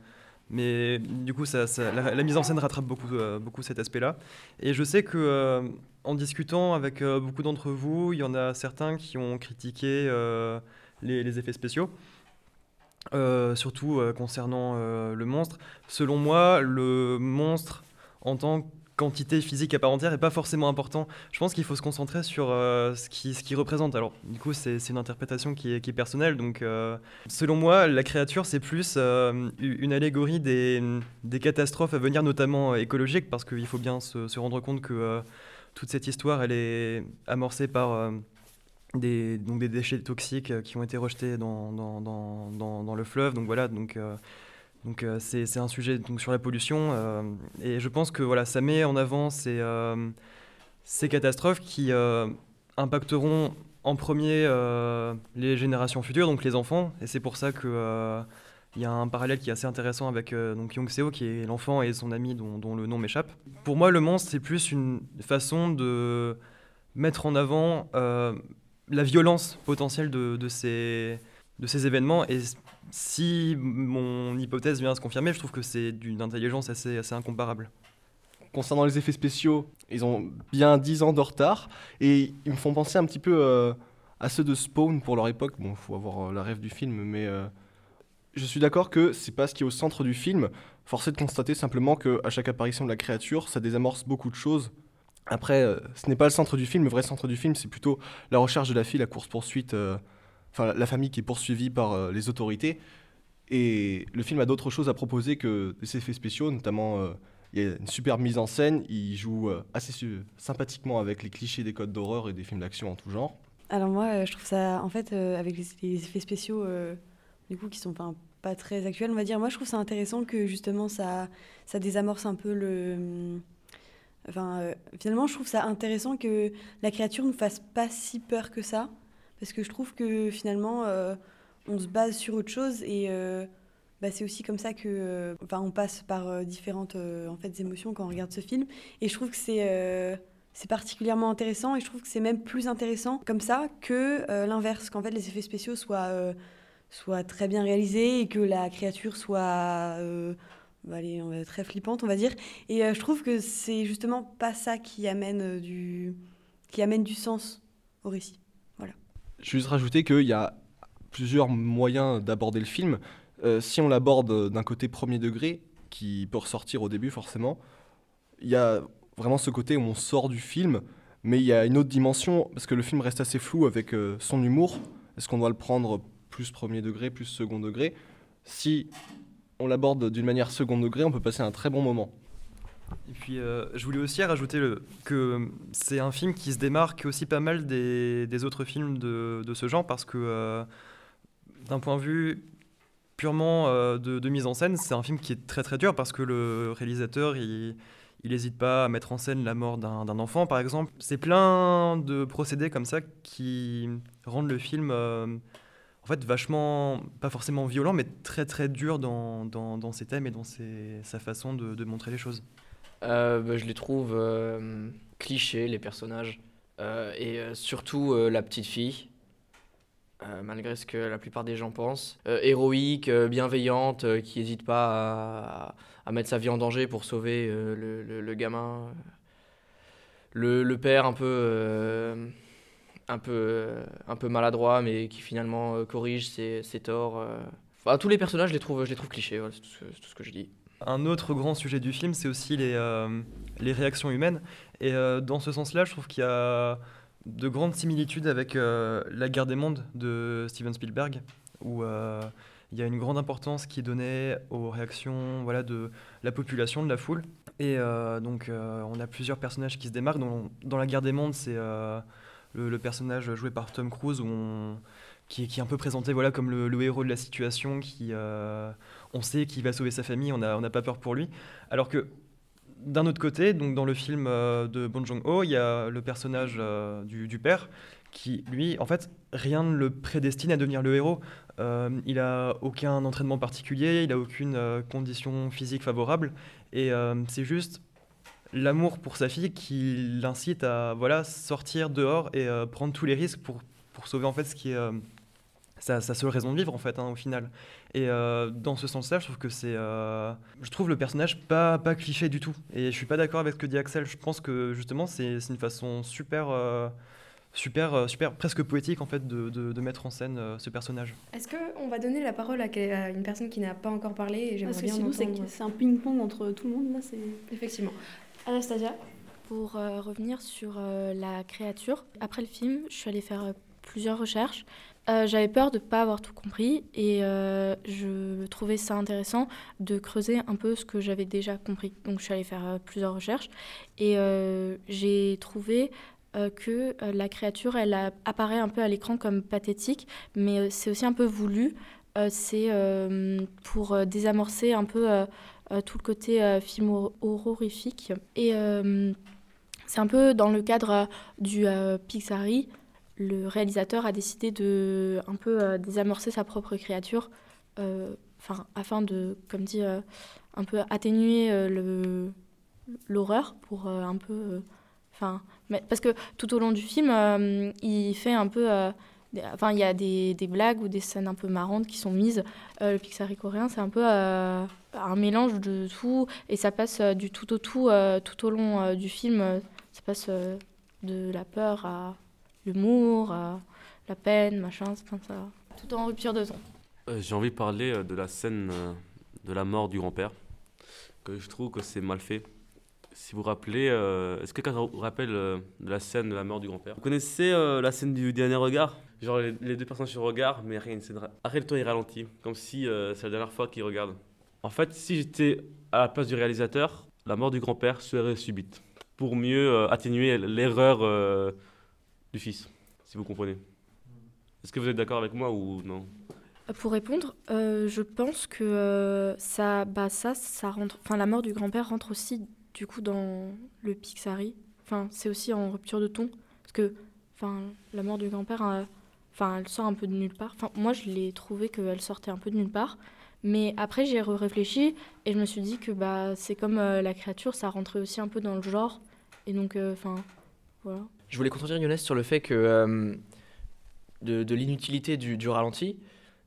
mais du coup la, mise en scène rattrape beaucoup, euh, beaucoup cet aspect-là. Et je sais que euh, en discutant avec euh, beaucoup d'entre vous, il y en a certains qui ont critiqué euh, les, les effets spéciaux. Surtout concernant le monstre. Selon moi, le monstre en tant qu'entité physique à part entière n'est pas forcément important. Je pense qu'il faut se concentrer sur euh, ce qu'il représente. Alors, du coup, c'est une interprétation qui est, qui personnelle. Donc, euh, selon moi, la créature, c'est plus euh, une allégorie des, catastrophes à venir, notamment écologiques, parce qu'il faut bien se, rendre compte que toute cette histoire, elle est amorcée par des, donc des déchets toxiques qui ont été rejetés dans, dans, le fleuve. Donc voilà, donc, donc euh, c'est un sujet donc, sur la pollution. euh, et je pense que voilà, ça met en avant ces, euh, ces catastrophes qui impacteront en premier les générations futures, donc les enfants. Et c'est pour ça que il y a un parallèle qui est assez intéressant avec donc Young Seo, qui est l'enfant et son ami dont, le nom m'échappe. Pour moi, le monstre, c'est plus une façon de mettre en avant la violence potentielle de, de ces, de ces événements. Et si mon hypothèse vient à se confirmer, je trouve que c'est d'une intelligence assez, assez incomparable. Concernant les effets spéciaux, ils ont bien 10 ans de retard et ils me font penser un petit peu euh, à ceux de Spawn pour leur époque. Bon, il faut avoir euh, la rêve du film, mais euh, je suis d'accord que c'est pas ce qui est au centre du film. Force est de constater simplement que à chaque apparition de la créature, ça désamorce beaucoup de choses. Après, ce n'est pas le centre du film. Le vrai centre du film, c'est plutôt la recherche de la fille, la course-poursuite, enfin la- famille qui est poursuivie par euh, les autorités. Et le film a d'autres choses à proposer que des effets spéciaux, notamment euh, il y a une superbe mise en scène, il joue euh, assez sympathiquement avec les clichés des codes d'horreur et des films d'action en tout genre. Alors moi, je trouve ça, en fait, avec les, effets spéciaux, du coup, qui sont pas très actuels, on va dire, moi, je trouve ça intéressant que justement, ça, ça désamorce un peu le... Enfin, finalement, je trouve ça intéressant que la créature ne fasse pas si peur que ça, parce que je trouve que finalement, euh, on se base sur autre chose et euh, bah, c'est aussi comme ça que, euh, enfin, on passe par différentes en fait émotions quand on regarde ce film. Et je trouve que c'est c'est particulièrement intéressant et je trouve que c'est même plus intéressant comme ça que l'inverse, qu'en fait les effets spéciaux soient, soient très bien réalisés et que la créature soit bah, allez, très flippante, on va dire. Et je trouve que c'est justement pas ça qui amène, du, qui amène du sens au récit. Je vais juste rajouter qu'il y a plusieurs moyens d'aborder le film. Euh, si on l'aborde d'un côté premier degré, qui peut ressortir au début forcément, il y a vraiment ce côté où on sort du film, mais il y a une autre dimension, parce que le film reste assez flou avec euh, son humour. Est-ce qu'on doit le prendre plus premier degré, plus second degré? Si on l'aborde d'une manière second degré, on peut passer un très bon moment. Et puis, euh, je voulais aussi rajouter que c'est un film qui se démarque aussi pas mal des, des autres films de, de ce genre parce que, euh, d'un point de vue purement euh, de, mise en scène, c'est un film qui est très très dur parce que le réalisateur, il n'hésite pas à mettre en scène la mort d'un enfant, par exemple. C'est plein de procédés comme ça qui rendent le film en fait vachement, pas forcément violent, mais très très dur dans, dans, dans ses thèmes et dans ses- sa façon de, de montrer les choses. Euh, bah, je les trouve euh, clichés, les personnages. Euh, et surtout la petite fille, malgré ce que la plupart des gens pensent. Héroïque, bienveillante, qui n'hésite pas à, mettre sa vie en danger pour sauver le, gamin. Le, père un peu, un, peu, un peu maladroit, mais qui finalement corrige ses, torts. Enfin, tous les personnages, je les trouve, je les trouve clichés, c'est tout ce que je dis. Un autre grand sujet du film, c'est aussi les, euh, réactions humaines. Et euh, dans ce sens-là, je trouve qu'il y a de grandes similitudes avec euh, La guerre des mondes de Steven Spielberg, où il y a une grande importance qui est donnée aux réactions voilà, de la population, de la foule. Et donc, on a plusieurs personnages qui se démarquent. Dans, La guerre des mondes, c'est le, personnage joué par Tom Cruise, qui, est- un peu présenté voilà, comme le, le héros de la situation, qui, on sait qu'il va sauver sa famille, on n'a pas peur pour lui. Alors que d'un autre côté, donc dans le film euh, de Bong Joon-ho, il y a le personnage euh, du, père qui, lui, en fait, rien ne le prédestine à devenir le héros. Euh, il a aucun entraînement particulier, il a aucune condition physique favorable, et c'est juste l'amour pour sa fille qui l'incite à voilà sortir dehors et prendre tous les risques pour, pour sauver en fait ce qui est sa, sa seule raison de vivre en fait hein, au final. Et euh, dans ce sens-là, je trouve que c'est, euh, je trouve le personnage pas pas cliché du tout. Et je suis pas d'accord avec ce que dit Axel. Je pense que justement c'est c'est une façon super euh, super super presque poétique en fait de, de- de mettre en scène euh, ce personnage. Est-ce qu'on va donner la parole à, une personne qui n'a pas encore parlé et j'aimerais Parce que bien sinon, c'est entendre- c'est un ping-pong entre tout le monde. Là, c'est Effectivement. Anastasia Pour euh, revenir sur euh, la créature, après le film, je suis allée faire euh, plusieurs recherches. Euh, J'avais peur de ne pas avoir tout compris et euh, je trouvais ça intéressant de creuser un peu ce que j'avais déjà compris. Donc je suis allée faire euh, plusieurs recherches et j'ai trouvé que la créature, elle apparaît un peu à l'écran comme pathétique, mais c'est aussi un peu voulu. C'est pour désamorcer un peu tout le côté film hor- horrifique. Et c'est un peu dans le cadre du Pixari, le réalisateur a décidé de un peu euh, désamorcer sa propre créature, euh, enfin afin de, comme dit, euh, un peu atténuer le l'horreur pour un peu, enfin, parce que tout au long du film, il fait un peu Enfin, il y a des, des blagues ou des scènes un peu marrantes qui sont mises. Le Pixar coréen, c'est un peu un mélange de tout et ça passe du tout au tout tout au long du film. ça passe de la peur à l'humour, à la peine, machin, c'est- ça, tout en rupture de ton. Euh, J'ai envie de parler euh, de la scène euh, de la mort du grand-père, que je trouve que c'est mal fait. Si vous vous rappelez, euh, est-ce que quelqu'un vous rappelle euh, de la scène de la mort du grand-père? Vous connaissez euh, la scène du dernier regard? Genre les, les deux personnes se regardent, mais rien, c'est Après le temps il ralentit, comme si euh, c'est la dernière fois qu'ils regardent. En fait, si j'étais à la place du réalisateur, la mort du grand-père serait subite, pour mieux euh, atténuer l'erreur euh, du fils, si vous comprenez. Est-ce que vous êtes d'accord avec moi ou non? Pour répondre, euh, je pense que euh, ça, bah ça, ça rentre. Enfin, la mort du grand-père rentre aussi du coup dans le Pixari. Enfin, c'est aussi en rupture de ton, parce que, enfin, la mort du grand-père, euh, elle sort un peu de nulle part. Enfin, moi, je l'ai trouvé qu'elle sortait un peu de nulle part. Mais après, j'ai réfléchi et je me suis dit que bah c'est comme euh, la créature, ça rentrait aussi un peu dans le genre. Et donc, euh, enfin, voilà. Je voulais contredire Younes sur le fait que euh, de, l'inutilité du, ralenti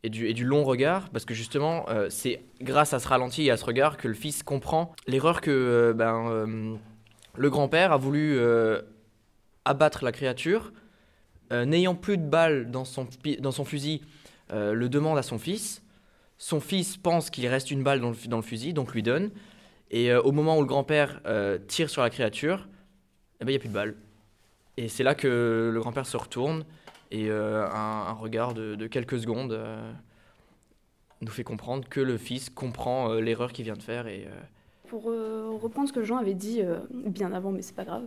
et du, long regard, parce que justement, euh, c'est grâce à ce ralenti et à ce regard que le fils comprend l'erreur que euh, ben, le grand-père a voulu abattre la créature, n'ayant plus de balles dans son, fusil, le demande à son fils. Son fils pense qu'il reste une balle dans le, fusil, donc lui donne. Et au moment où le grand-père tire sur la créature, eh ben, il n'y a plus de balles. Et c'est là que le grand-père se retourne et euh, un, regard de, quelques secondes euh, nous fait comprendre que le fils comprend euh, l'erreur qu'il vient de faire. Pour reprendre ce que Jean avait dit bien avant, mais c'est pas grave,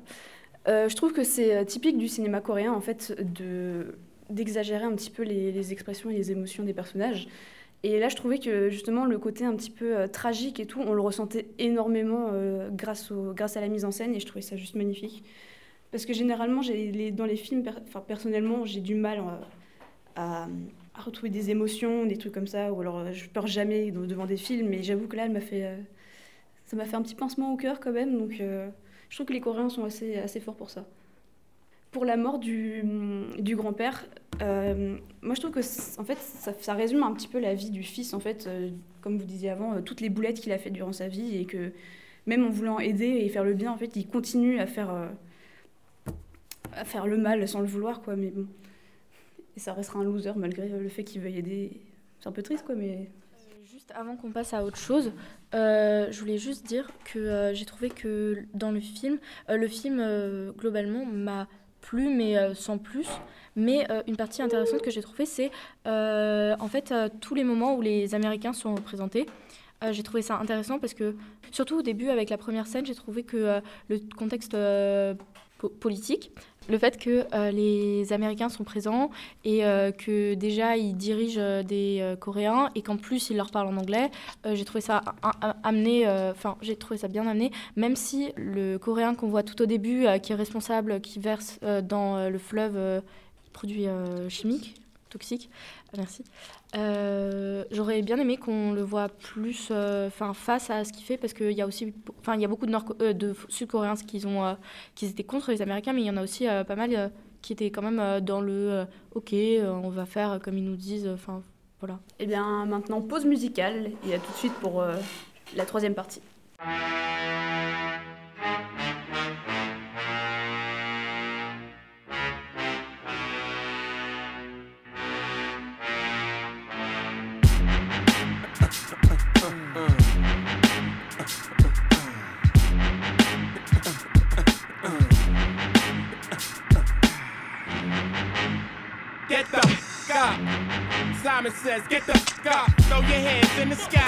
je trouve que c'est typique du cinéma coréen en fait de d'exagérer un petit peu les, expressions et les émotions des personnages. Et là, je trouvais que justement le côté un petit peu tragique et tout, on le ressentait énormément grâce à la mise en scène et je trouvais ça juste magnifique. Parce que généralement, dans les films, personnellement, j'ai du mal euh, à, retrouver des émotions, des trucs comme ça, ou alors euh, je pleure jamais de- devant des films, mais j'avoue que là, elle m'a fait, euh, ça m'a fait un petit pincement au cœur quand même, donc je trouve que les Coréens sont assez, assez forts pour ça. Pour la mort du, grand-père, moi je trouve que en fait ça, ça résume un petit peu la vie du fils en fait, comme vous disiez avant, toutes les boulettes qu'il a fait durant sa vie et que même en voulant aider et faire le bien, en fait, il continue à faire à faire le mal sans le vouloir quoi, mais bon. Et ça restera un loser malgré le fait qu'il veuille aider. C'est un peu triste quoi, mais Juste avant qu'on passe à autre chose, euh, je voulais juste dire que euh, j'ai trouvé que dans le film, euh, le film euh, globalement m'a plu, mais euh, sans plus. Mais euh, une partie intéressante que j'ai trouvée, c'est euh, en fait euh, tous les moments où les Américains sont représentés. Euh, j'ai trouvé ça intéressant parce que, surtout au début, avec la première scène, j'ai trouvé que euh, le contexte euh, po- politique, le fait que euh, les Américains sont présents et euh, que déjà ils dirigent euh, des Coréens et qu'en plus ils leur parlent en anglais, j'ai trouvé ça amené, enfin j'ai trouvé ça bien amené, même si le Coréen qu'on voit tout au début, qui est responsable, qui verse dans le fleuve, produits chimiques, toxiques. Merci. Euh, J'aurais bien aimé qu'on le voit plus euh, face à ce qu'il fait parce qu'il y a aussi y a beaucoup de, euh, Sud-Coréens qui, ont, qui étaient contre les Américains, mais il y en a aussi pas mal qui étaient quand même dans le OK, on va faire comme ils nous disent. Enfin, voilà. Eh bien, maintenant, pause musicale et à tout de suite pour la troisième partie. Get the f up. Simon says, get the f up. Throw your hands in the sky.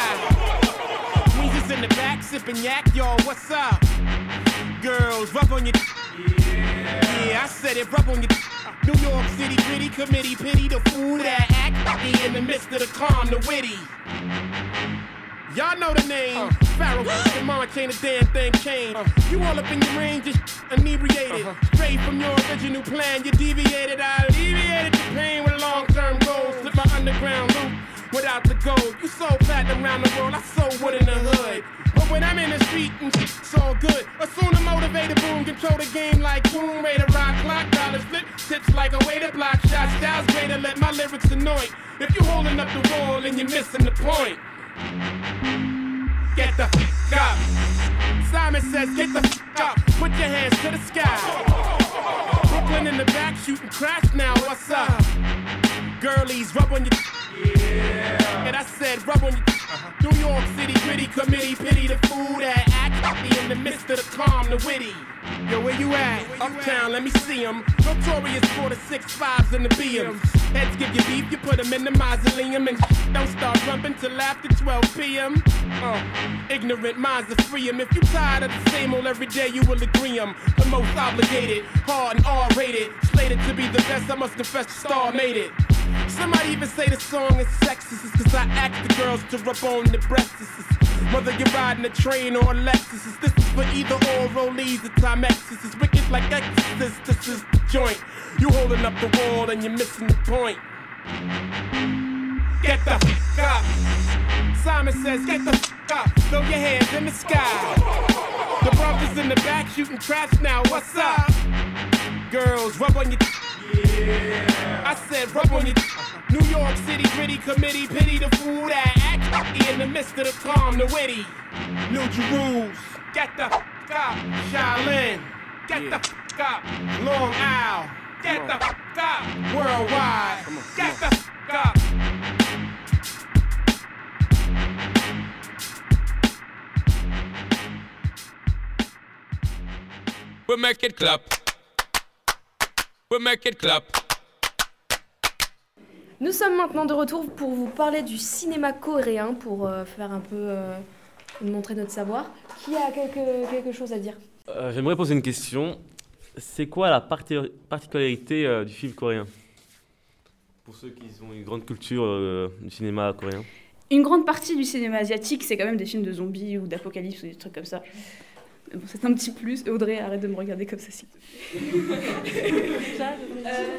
Weezer's in the back, sipping yak. Yo, what's up? Girls, rub on your. Yeah. Yeah, I said it, rub on your. New York City gritty committee, pity the fool that act be in the midst of the calm, the witty. Y'all know the name. Uh. Pharaoh, your mama chain a damn thing chain. Uh. You all up in your range, just inebriated. Uh-huh. Straight from your original plan, you deviated. I alleviated the pain with long term goals. Slip my underground loop without the gold. You sold platinum around the world, I sold wood in the hood. But when I'm in the street, and it's all good. Assume the motivated boom, control the game like boom. Rate a rock clock, dollars flip, tips like a way to block shots. Styles greater, let my lyrics annoy. If you holding up the wall and you're missing the point. Get the f up. Simon says, get the f up. Put your hands to the sky. Brooklyn in the back shooting crash now. What's up? Girlies, rub on your. Yeah. And I said, rub on your. Uh-huh. New York City gritty committee, pity the fool that act be in the midst of the calm, the witty. Yo, where you at? Uptown, let me see 'em. Notorious for the six fives and the BMs. Heads give you beef, you put 'em in the mausoleum and don't start rumping till after 12 p.m. Uh, ignorant minds are free 'em. If you tired of the same old every day, you will agree agree 'em. The most obligated, hard and R-rated, slated to be the best. I must confess, the star made it. Somebody even say the song is sexist, cause I ask the girls to rub on the breasts. Whether you're riding a train or a Lexus, this is for either or rollies or Timexes. It's wicked like Exorcist, this is the joint. You holding up the wall and you're missing the point. Get the f up. Simon says, get the f up. Throw your hands in the sky. The brothers in the back shooting traps now. What's up? Girls, rub on your. Yeah. I said, rub on your. New York City gritty committee, pity the fool that act in the midst of the calm, the witty. New Jerusalem, get the f up. Shaolin, get the f up. Long Isle, get the f up. Worldwide, get the f up. We make it clap. We make it clap. Nous sommes maintenant de retour pour vous parler du cinéma coréen, pour euh, faire un peu euh, montrer notre savoir. Qui a quelque, quelque chose à dire? Euh, J'aimerais poser une question. C'est quoi la parti- particularité euh, du film coréen? Pour ceux qui ont une grande culture euh, du cinéma coréen. Une grande partie du cinéma asiatique, c'est quand même des films de zombies ou d'apocalypse ou des trucs comme ça. C'est un petit plus. Audrey, arrête de me regarder comme ça, s'il. Euh,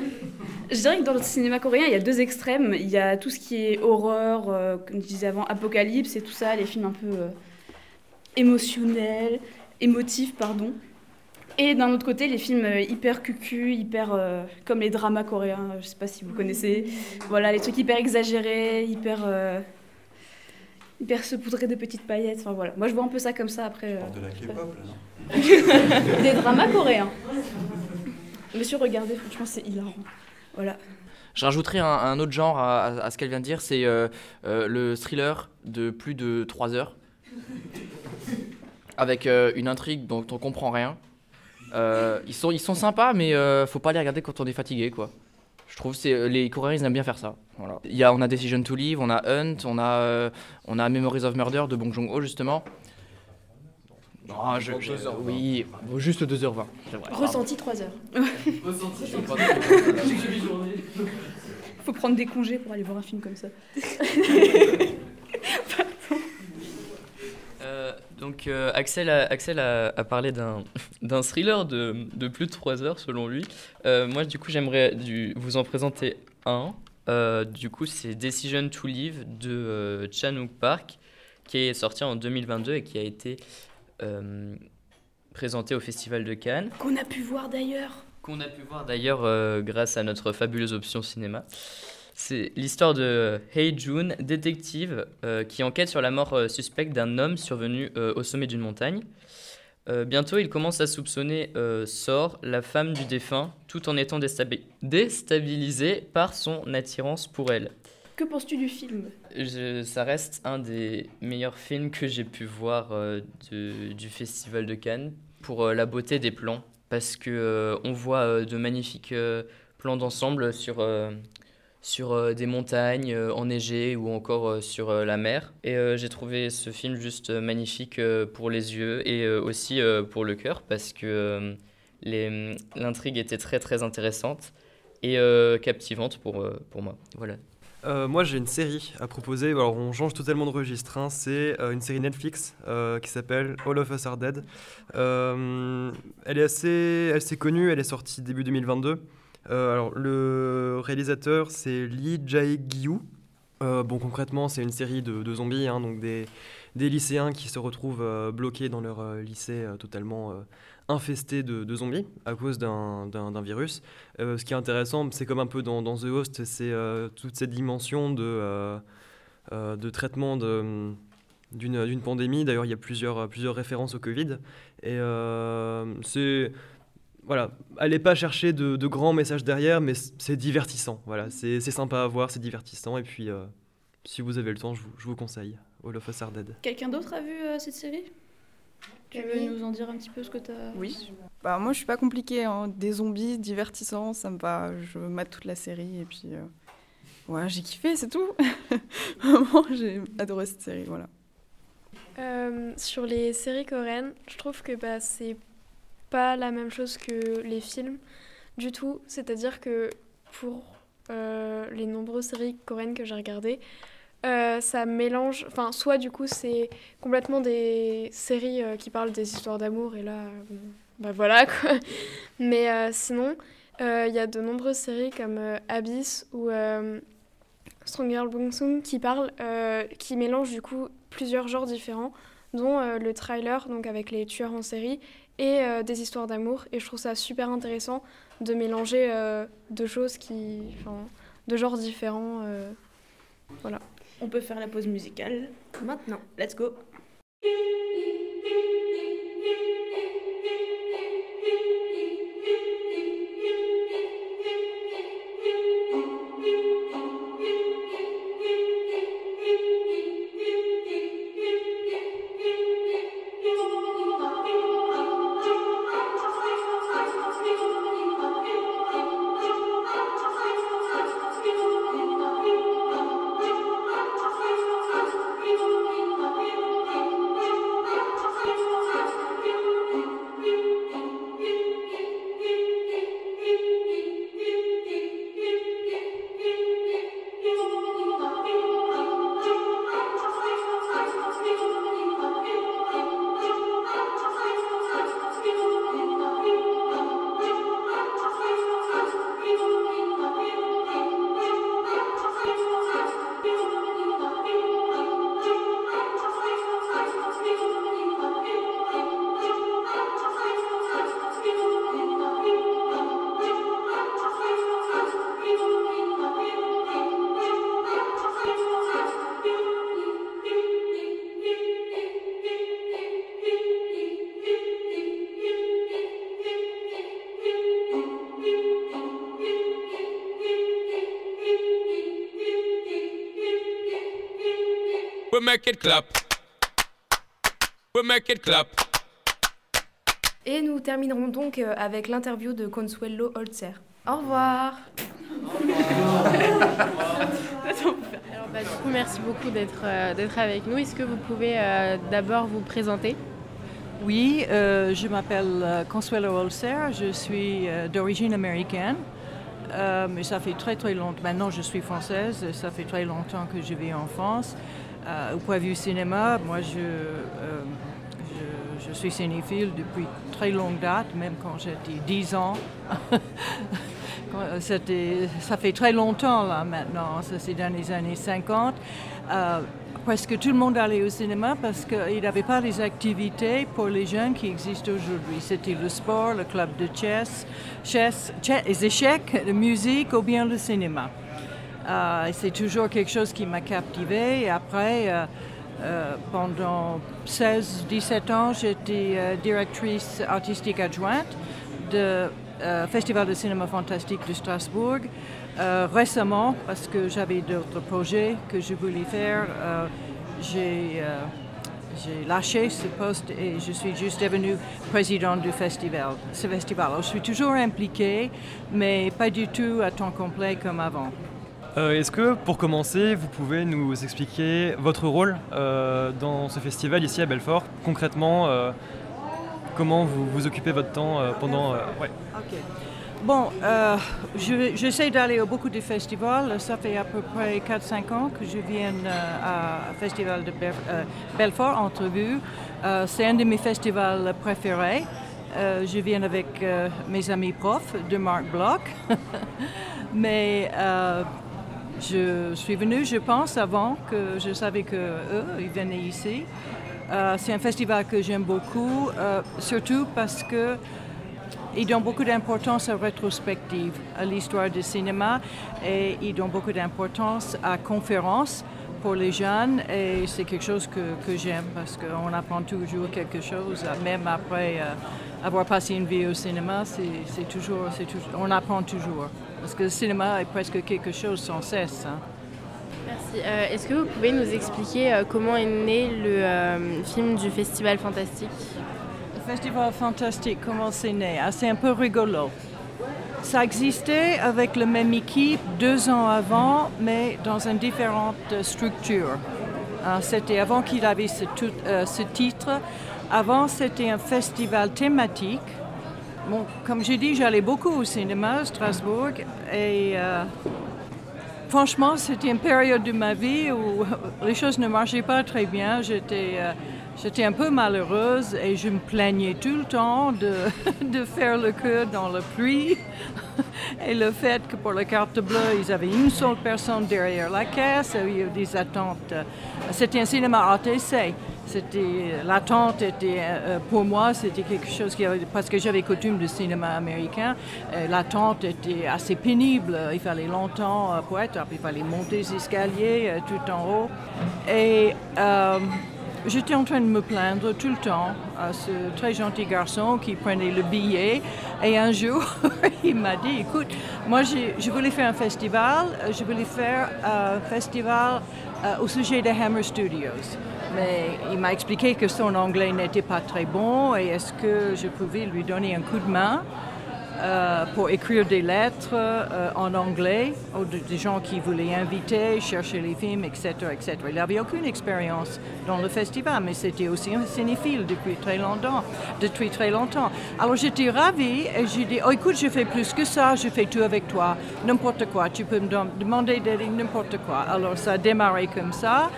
je dirais que dans le cinéma coréen, il y a deux extrêmes. Il y a tout ce qui est horreur, euh, comme je disais avant, apocalypse et tout ça, les films un peu euh, émotionnels, émotifs, pardon. Et d'un autre côté, les films hyper cucu, hyper comme les dramas coréens, je sais pas si vous connaissez. Voilà, les trucs hyper exagérés, hyper hyper saupoudrés de petites paillettes. Enfin voilà, moi je vois un peu ça comme ça après. euh, De la K-pop, là, Des dramas coréens. Monsieur, regardez, franchement, c'est hilarant. Voilà. Je rajouterais un, un autre genre à, à- à ce qu'elle vient de dire, c'est euh, euh, le thriller de plus de 3 heures, avec euh, une intrigue dont on comprend rien. Euh, ils, sont, ils sont sympas, mais euh, faut pas les regarder quand on est fatigué, quoi. Je trouve que euh, les Coréens, ils aiment bien faire ça. Voilà. Il y a, on a Decision to Live, on a Hunt, on a, euh, on a Memories of Murder de Bong Joon-ho, justement. Non, je, je- oui, juste 2h20. c'est vrai. Ressenti 3 heures. Faut prendre des congés pour aller voir un film comme ça. Euh, Donc euh, Axel, a, Axel a, a parlé d'un thriller de, de plus de 3 heures selon lui. Euh, moi du coup j'aimerais vous en présenter un. Euh, du coup c'est Decision to Live de Chan-wook Park qui est sorti en 2022 et qui a été présenté au Festival de Cannes. Qu'on a pu voir d'ailleurs. Qu'on a pu voir d'ailleurs grâce à notre fabuleuse option cinéma. C'est l'histoire de Hei Jun, détective, euh, qui enquête sur la mort euh, suspecte d'un homme survenu euh, au sommet d'une montagne. Bientôt, il commence à soupçonner Sor, la femme du défunt, tout en étant déstabi- déstabilisé par son attirance pour elle. Que penses-tu du film? Je- ça reste un des meilleurs films que j'ai pu voir de- du Festival de Cannes pour la beauté des plans parce que on voit de magnifiques plans d'ensemble sur sur euh, des montagnes euh, enneigées ou encore euh, sur la mer et j'ai trouvé ce film juste magnifique pour les yeux et aussi pour le cœur parce que les- l'intrigue était très très intéressante et captivante pour, pour moi voilà moi, j'ai une série à proposer. Alors, on change totalement de registre. hein. C'est une série Netflix qui s'appelle All of Us Are Dead. Elle est assez, assez connue. Elle est sortie début 2022. Euh, alors, le réalisateur, c'est Lee Jae-gyu. Euh, bon, concrètement, c'est une série de, zombies, hein, donc des, lycéens qui se retrouvent euh, bloqués dans leur lycée totalement infesté de, zombies à cause d'un virus. Ce qui est intéressant, c'est comme un peu dans, The Host, c'est toute cette dimension de, traitement d'une pandémie. D'ailleurs, il y a plusieurs, plusieurs références au Covid. Et c'est. Voilà, allez pas chercher de, de grands messages derrière, mais c'est divertissant. Voilà, c'est c'est sympa à voir, c'est divertissant. Et puis, euh, si vous avez le temps, je vous, je vous conseille All of Us Are Dead. Quelqu'un d'autre a vu euh, cette série? Tu veux nous en dire un petit peu ce que tu as Oui. Bah, moi, je suis pas compliquée. hein. Des zombies divertissants, ça me va. Je mate toute la série et puis. euh, Ouais, j'ai kiffé, c'est tout. Vraiment, j'ai adoré cette série, voilà. Euh, sur les séries coréennes, je trouve que bah, c'est pas la même chose que les films du tout. C'est-à-dire que pour euh, les nombreuses séries coréennes que j'ai regardées, euh, ça mélange. Enfin, soit du coup, c'est complètement des séries euh, qui parlent des histoires d'amour, et là, bon, bah voilà quoi. Mais sinon, il y a de nombreuses séries comme Abyss ou. Strong Girl Bong qui parle, euh, qui mélange du coup plusieurs genres différents, dont le trailer, donc avec les tueurs en série, et euh, des histoires d'amour. Et je trouve ça super intéressant de mélanger euh, deux choses qui, enfin, deux genres différents. euh, voilà. On peut faire la pause musicale maintenant. Let's go. Make it clap. We make it clap. Et nous terminerons donc euh, avec l'interview de Consuelo Holzer. Au revoir. Alors, bah, du coup, merci beaucoup d'être euh, d'être avec nous. Est-ce que vous pouvez euh, d'abord vous présenter? Oui, euh, je m'appelle Consuelo Holzer, je suis euh, d'origine américaine, euh, mais ça fait très très longtemps, maintenant je suis française, ça fait très longtemps que je vis en France. Au point de vue cinéma, moi je euh, je suis cinéphile depuis très longue date, même quand j'étais 10 ans. Ça fait très longtemps là maintenant, c'est dans les années 50. Euh, presque tout le monde allait au cinéma parce qu'il n'y avait pas les activités pour les jeunes qui existent aujourd'hui. C'était le sport, le club de chess- les échecs, la musique ou bien le cinéma. Euh, c'est toujours quelque chose qui m'a captivée. Après, euh, euh, pendant 16-17 ans, j'étais directrice artistique adjointe de Festival de cinéma fantastique de Strasbourg. Récemment, parce que j'avais d'autres projets que je voulais faire, j'ai lâché ce poste et je suis juste devenue présidente du festival. Ce festival. Je suis toujours impliquée, mais pas du tout à temps complet comme avant. Euh, Est-ce que, pour commencer, vous pouvez nous expliquer votre rôle euh, dans ce festival ici à Belfort? Concrètement, euh, comment vous vous occupez votre temps pendant... ouais. Ok. Bon, je- j'essaie d'aller à beaucoup de festivals. Ça fait à peu près 4-5 ans que je viens à Festival de Bel- Belfort, Entrevue. C'est un de mes festivals préférés. Je viens avec mes amis profs de Marc Bloch. Mais je suis venue, je pense, avant que je savais qu'eux, ils venaient ici. Euh, C'est un festival que j'aime beaucoup, euh, surtout parce que ils donnent beaucoup d'importance à la rétrospective, à l'histoire du cinéma, et ils donnent beaucoup d'importance à conférences pour les jeunes, et c'est quelque chose que, que j'aime parce qu'on apprend toujours quelque chose, même après euh, avoir passé une vie au cinéma, c'est toujours, on apprend toujours. Parce que le cinéma est presque quelque chose sans cesse. hein. Merci. Euh, Est-ce que vous pouvez nous expliquer euh, comment est né le euh, film du Festival Fantastique? Le Festival Fantastique, comment c'est né? Ah, C'est un peu rigolo. Ça existait avec la même équipe deux ans avant, mais dans une différente structure. Ah, C'était avant qu'il avait ce, tout- euh, ce titre. Avant, c'était un festival thématique. Bon, comme j'ai dit, j'allais beaucoup au cinéma à Strasbourg et euh, Franchement, c'était une période de ma vie où les choses ne marchaient pas très bien. J'étais, euh, j'étais un peu malheureuse et je me plaignais tout le temps de, de faire le queue dans le pluie. Et le fait que pour la carte bleue, ils avaient une seule personne derrière la caisse, il y a eu des attentes. C'était un cinéma ATC. C'était, l'attente était, euh, pour moi, c'était quelque chose qui avait, parce que j'avais coutume du cinéma américain, euh, l'attente était assez pénible. Il fallait longtemps euh, pour être, il fallait monter les escaliers euh, tout en haut. Et euh, j'étais en train de me plaindre tout le temps à ce très gentil garçon qui prenait le billet. Et un jour, il m'a dit, écoute, moi je voulais faire un festival, je voulais faire un festival euh, au sujet de Hammer Studios. Mais il m'a expliqué que son anglais n'était pas très bon et est-ce que je pouvais lui donner un coup de main? Euh, pour écrire des lettres euh, en anglais aux de- des gens qui voulaient inviter, chercher les films, etc. etc. Il n'avait aucune expérience dans le festival, mais c'était aussi un cinéphile depuis très longtemps. Depuis très longtemps. Alors j'étais ravie et j'ai dit, oh écoute, je fais plus que ça, je fais tout avec toi, n'importe quoi, tu peux me dem- demander n'importe quoi. Alors ça a démarré comme ça.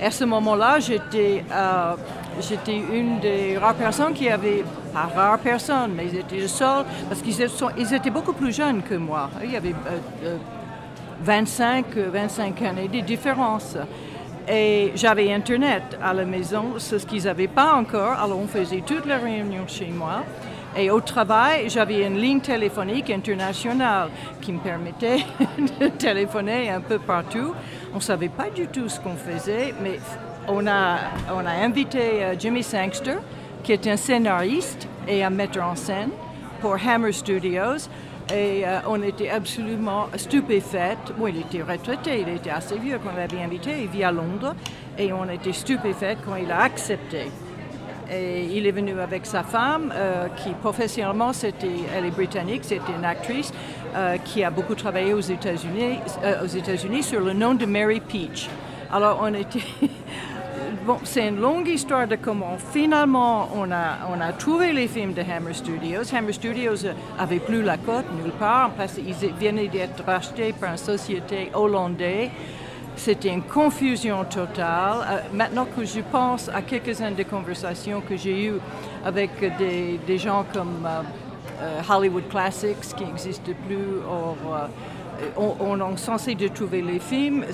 À ce moment-là, j'étais euh, j'étais une des rares personnes qui avait, pas rare personne, mais ils étaient seuls, parce qu'ils étaient, ils étaient beaucoup plus jeunes que moi. Il y avait euh, euh, 25, euh, 25 années de différence. Et j'avais Internet à la maison, c'est ce qu'ils n'avaient pas encore. Alors on faisait toutes les réunions chez moi. Et au travail, j'avais une ligne téléphonique internationale qui me permettait de téléphoner un peu partout. On ne savait pas du tout ce qu'on faisait, mais on a, invité euh, Jimmy Sangster, qui est un scénariste et un metteur en scène pour Hammer Studios. Et euh, on était absolument stupéfaites. Bon, il était retraité, il était assez vieux quand on l'avait invité, il vit à Londres. Et on était stupéfaites quand il a accepté. Et il est venu avec sa femme, euh, qui professionnellement, c'était, elle est britannique, c'était une actrice euh, qui a beaucoup travaillé aux États-Unis, euh, aux États-Unis sur le nom de Mary Peach. Alors on était, bon, c'est une longue histoire de comment finalement on a, on a trouvé les films de Hammer Studios. Hammer Studios avait plus la cote nulle part parce qu'ils venaient d'être rachetés par une société hollandaise C'était une confusion totale. Euh, maintenant que je pense à quelques-unes des conversations que j'ai eues avec des, gens comme euh, euh, Hollywood Classics qui n'existent plus, or, on, on est censé de trouver les films.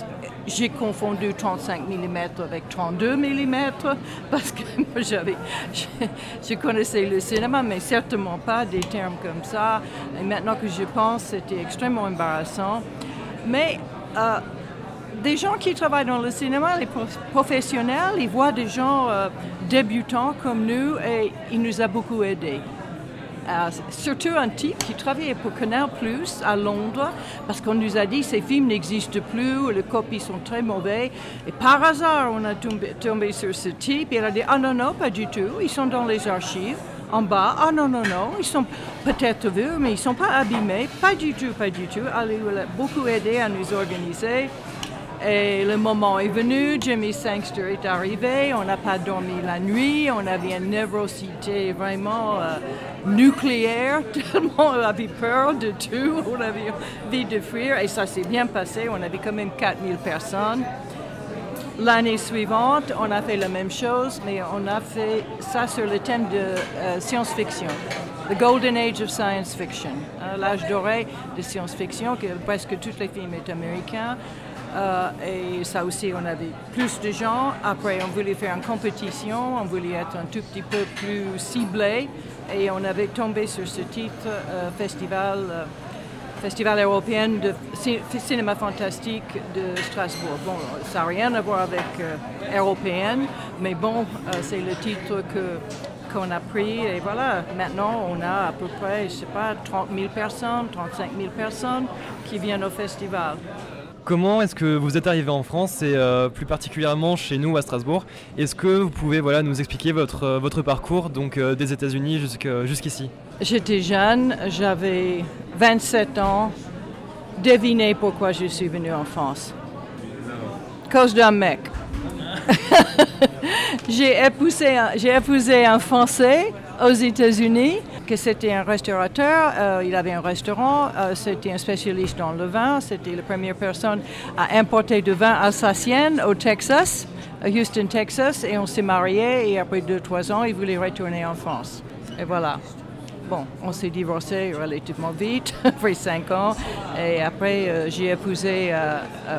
J'ai confondu 35 mm avec 32 mm parce que j'avais, je, connaissais le cinéma, mais certainement pas des termes comme ça. Et maintenant que je pense, c'était extrêmement embarrassant. Mais des gens qui travaillent dans le cinéma, les prof- professionnels, ils voient des gens euh, débutants comme nous et il nous a beaucoup aidés. Euh, surtout un type qui travaillait pour Canal Plus à Londres, parce qu'on nous a dit ces films n'existent plus, les copies sont très mauvais. Et par hasard, on a tombé, sur ce type. Il a dit Ah non, non, pas du tout, ils sont dans les archives. En bas, ah non, non, non, ils sont peut-être vus, mais ils ne sont pas abîmés. Pas du tout, pas du tout. Alors, il a beaucoup aidé à nous organiser. Et le moment est venu, Jimmy Sangster est arrivé, on n'a pas dormi la nuit, on avait une névrosité vraiment euh, nucléaire, tellement on avait peur de tout, on avait envie de fuir et ça s'est bien passé, on avait quand même 4000 personnes. L'année suivante, on a fait la même chose, mais on a fait ça sur le thème de euh, science-fiction. The Golden Age of Science Fiction, hein, l'âge doré de science-fiction, que presque tous les films sont américains. Euh, et ça aussi, on avait plus de gens. Après, on voulait faire une compétition, on voulait être un tout petit peu plus ciblé. Et on avait tombé sur ce titre, euh, Festival, euh, Festival européen de ci- cinéma fantastique de Strasbourg. Bon, ça n'a rien à voir avec européenne, mais bon, c'est le titre que qu'on a pris et voilà, maintenant on a à peu près, je sais pas, 30 000 personnes, 35 000 personnes qui viennent au festival. Comment est-ce que vous êtes arrivé en France et euh, plus particulièrement chez nous à Strasbourg? Est-ce que vous pouvez voilà, nous expliquer votre, euh, parcours donc euh, des États-Unis jusqu'ici? J'étais jeune, j'avais 27 ans. Devinez pourquoi je suis venue en France. Cause d'un mec. j'ai épousé un Français aux États-Unis, que c'était un restaurateur. euh, il avait un restaurant. euh, c'était un spécialiste dans le vin. C'était la première personne à importer du vin alsacien au Texas, à Houston, Texas. Et on s'est mariés. Et après deux, trois ans, il voulait retourner en France. Et voilà. Bon, on s'est divorcé relativement vite, après cinq ans. Et après, euh, j'ai épousé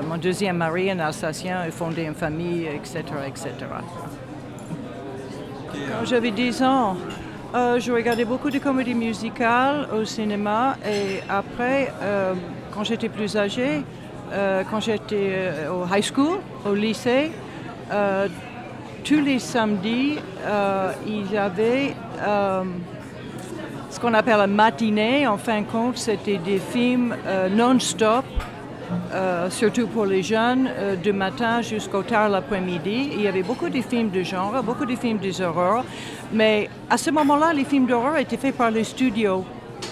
mon deuxième mari, un Alsacien, et fondé une famille, etc., etc. Quand j'avais 10 ans, euh, je regardais beaucoup de comédies musicales au cinéma. Et après, euh, quand j'étais plus âgée, euh, quand j'étais au high school, au lycée, tous les samedis, il y avait ce qu'on appelle la matinée. En fin de compte, c'était des films non-stop, euh, surtout pour les jeunes, euh, du matin jusqu'au tard l'après-midi. Il y avait beaucoup de films de genre, beaucoup de films des horreurs. Mais à ce moment-là, les films d'horreur étaient faits par les studios.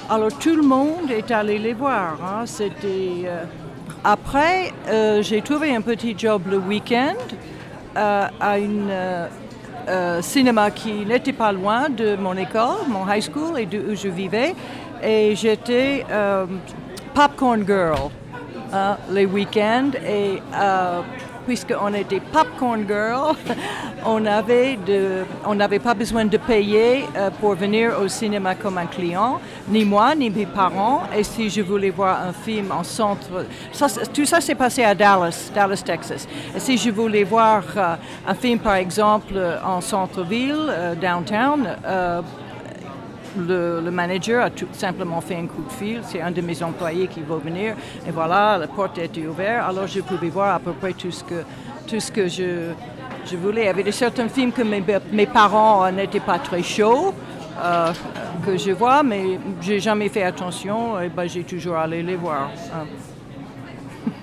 Alors tout le monde est allé les voir. hein. C'était. euh, Après, j'ai trouvé un petit job le week-end à une cinéma qui n'était pas loin de mon école, mon high school et de où je vivais. Et j'étais popcorn girl hein, les week-ends. Et euh, puisqu'on était popcorn girl, on n'avait pas besoin de payer euh, pour venir au cinéma comme un client, ni moi, ni mes parents. Et si je voulais voir un film en centre, ça, tout ça s'est passé à Dallas, Dallas, Texas. Et si je voulais voir euh, un film, par exemple, euh, en centre-ville, euh, downtown, euh, le, manager a tout simplement fait un coup de fil. C'est un de mes employés qui va venir. Et voilà, la porte était ouverte. Alors je pouvais voir à peu près tout ce que, tout ce que je, je voulais. Il y avait certains films que mes, mes parents n'étaient pas très chauds. euh, que je vois, mais j'ai jamais fait attention et ben, j'ai toujours allé les voir. hein.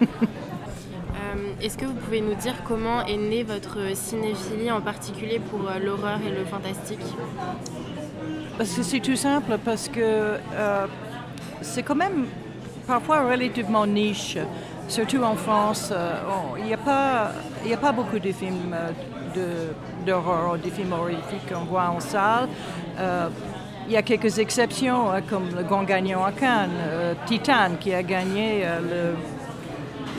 Euh, Est-ce que vous pouvez nous dire comment est née votre cinéphilie, en particulier pour euh, l'horreur et le fantastique? Parce que c'est tout simple, parce que euh, c'est quand même parfois relativement niche, surtout en France. euh, Il n'y a, pas- beaucoup de films euh, de- d'horreur, des films horrifiques qu'on voit en salle. Il y a quelques exceptions, hein, comme le grand gagnant à Cannes, Titan, qui a gagné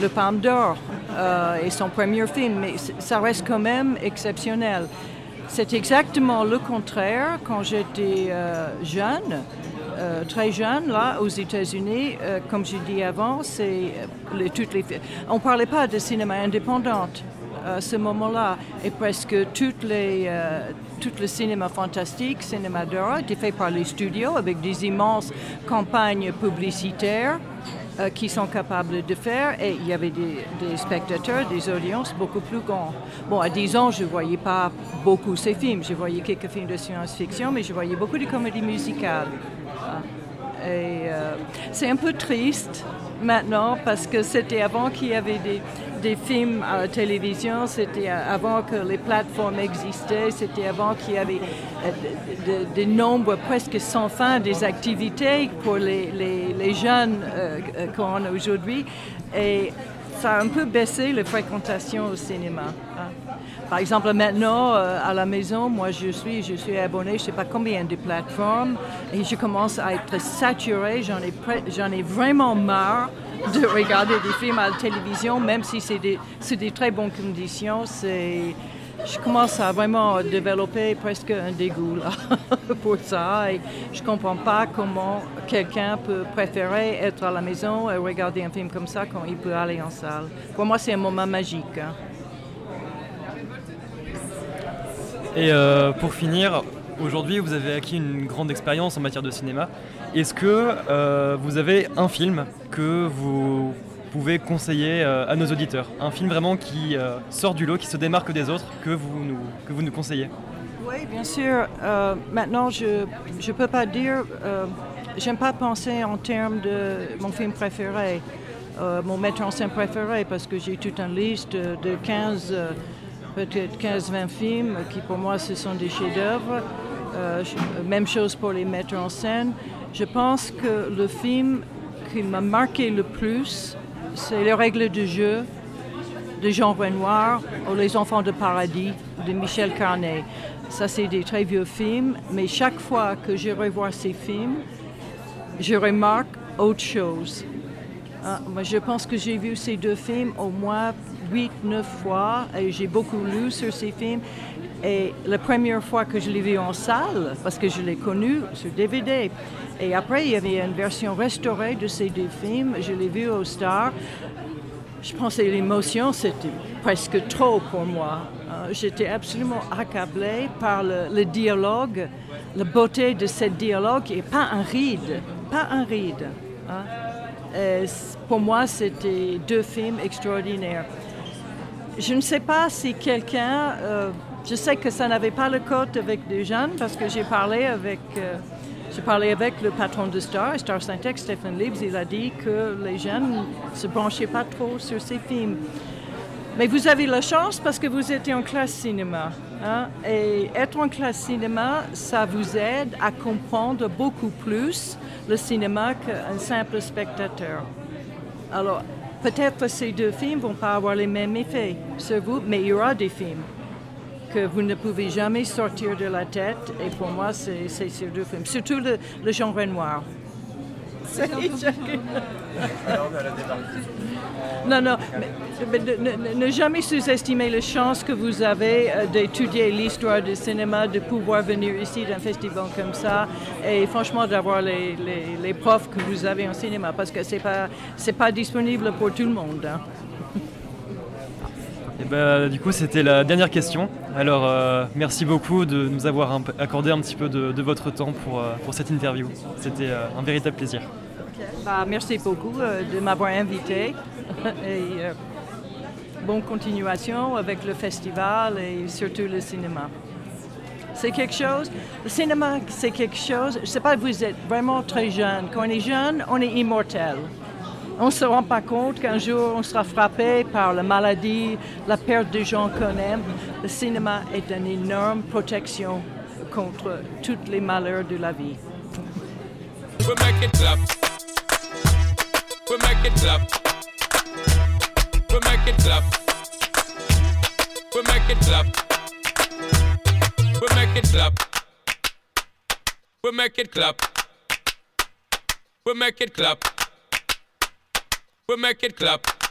le, Palme d'Or. et son premier film, mais ça reste quand même exceptionnel. C'est exactement le contraire quand j'étais euh, jeune, euh, très jeune, là, aux États-Unis. euh, comme j'ai dit avant, c'est les, toutes les. On ne parlait pas de cinéma indépendant à ce moment-là. Et presque toutes les, tout le cinéma fantastique, cinéma d'horreur, était fait par les studios avec des immenses campagnes publicitaires euh, qui sont capables de faire. Et il y avait des, spectateurs, des audiences beaucoup plus grands. Bon, à 10 ans, je ne voyais pas beaucoup ces films. Je voyais quelques films de science-fiction, mais je voyais beaucoup de comédies musicales. Ah. Et euh, c'est un peu triste maintenant parce que c'était avant qu'il y avait des, des films à la télévision, c'était avant que les plateformes existaient, c'était avant qu'il y avait euh, de- de- des nombres presque sans fin des activités pour les, jeunes euh, euh, qu'on a aujourd'hui. Et ça a un peu baissé la fréquentation au cinéma. hein. Par exemple, maintenant, à la maison, moi, je suis, je suis abonnée, je ne sais pas combien de plateformes, et je commence à être saturée. J'en ai, j'en ai vraiment marre de regarder des films à la télévision, même si c'est des, des très bonnes conditions. C'est, je commence à vraiment développer presque un dégoût là, pour ça. Je ne comprends pas comment quelqu'un peut préférer être à la maison et regarder un film comme ça quand il peut aller en salle. Pour moi, c'est un moment magique. hein. Et euh, pour finir, aujourd'hui vous avez acquis une grande expérience en matière de cinéma. Est-ce que euh, vous avez un film que vous pouvez conseiller euh, à nos auditeurs? Un film vraiment qui euh, sort du lot, qui se démarque des autres, que vous nous, que vous nous conseillez? Oui, bien sûr. Maintenant, je ne peux pas dire. J'aime pas penser en termes de mon film préféré, mon metteur en scène préféré, parce que j'ai toute une liste de, de 15, euh, peut-être 15-20 films qui pour moi ce sont des chefs-d'œuvre. Euh, je- même chose pour les metteurs en scène. Je pense que le film qui m'a marqué le plus, c'est Les règles du jeu de Jean Renoir ou Les Enfants de Paradis de Michel Carnet. Ça, c'est des très vieux films, mais chaque fois que je revois ces films, je remarque autre chose. Ah, moi, je pense que j'ai vu ces deux films au moins 8-9 fois et j'ai beaucoup lu sur ces films. Et la première fois que je l'ai vu en salle, parce que je l'ai connu sur DVD, et après il y avait une version restaurée de ces deux films, je l'ai vu au Star. Je pensais l'émotion, c'était presque trop pour moi. Euh, J'étais absolument accablée par le, dialogue, la beauté de ce dialogue, et pas un ride, pas un ride. hein. Pour moi, c'était deux films extraordinaires. Je ne sais pas si quelqu'un, euh, je sais que ça n'avait pas le code avec des jeunes parce que j'ai parlé avec, euh, j'ai parlé avec le patron de Star, Star Syntex, Stephen Leaves, il a dit que les jeunes ne se branchaient pas trop sur ces films. Mais vous avez la chance parce que vous êtes en classe cinéma. hein, Et être en classe cinéma, ça vous aide à comprendre beaucoup plus le cinéma qu'un simple spectateur. Alors, peut-être ces deux films ne vont pas avoir les mêmes effets sur vous, mais il y aura des films que vous ne pouvez jamais sortir de la tête. Et pour moi, c'est c'est ces deux films. Surtout le, le genre noir. C'est- Non, non, mais, ne, jamais sous-estimer la chance que vous avez euh, d'étudier l'histoire du cinéma, de pouvoir venir ici d'un festival comme ça, et franchement d'avoir les, les- profs que vous avez en cinéma, parce que c'est pas c'est pas disponible pour tout le monde. hein. Et bah, du coup, c'était la dernière question. Alors, euh, merci beaucoup de nous avoir accordé un petit peu de, votre temps pour, euh, pour cette interview. C'était un véritable plaisir. Bah, merci beaucoup euh, de m'avoir invité et euh, bonne continuation avec le festival et surtout le cinéma. C'est quelque chose, le cinéma c'est quelque chose, je ne sais pas, vous êtes vraiment très jeune. Quand on est jeune, on est immortel. On ne se rend pas compte qu'un jour on sera frappé par la maladie, la perte des gens qu'on aime. Le cinéma est une énorme protection contre tous les malheurs de la vie. We make it clap. We make it clap. We make it clap. We make it clap. We make it clap. We make it clap. We make it clap.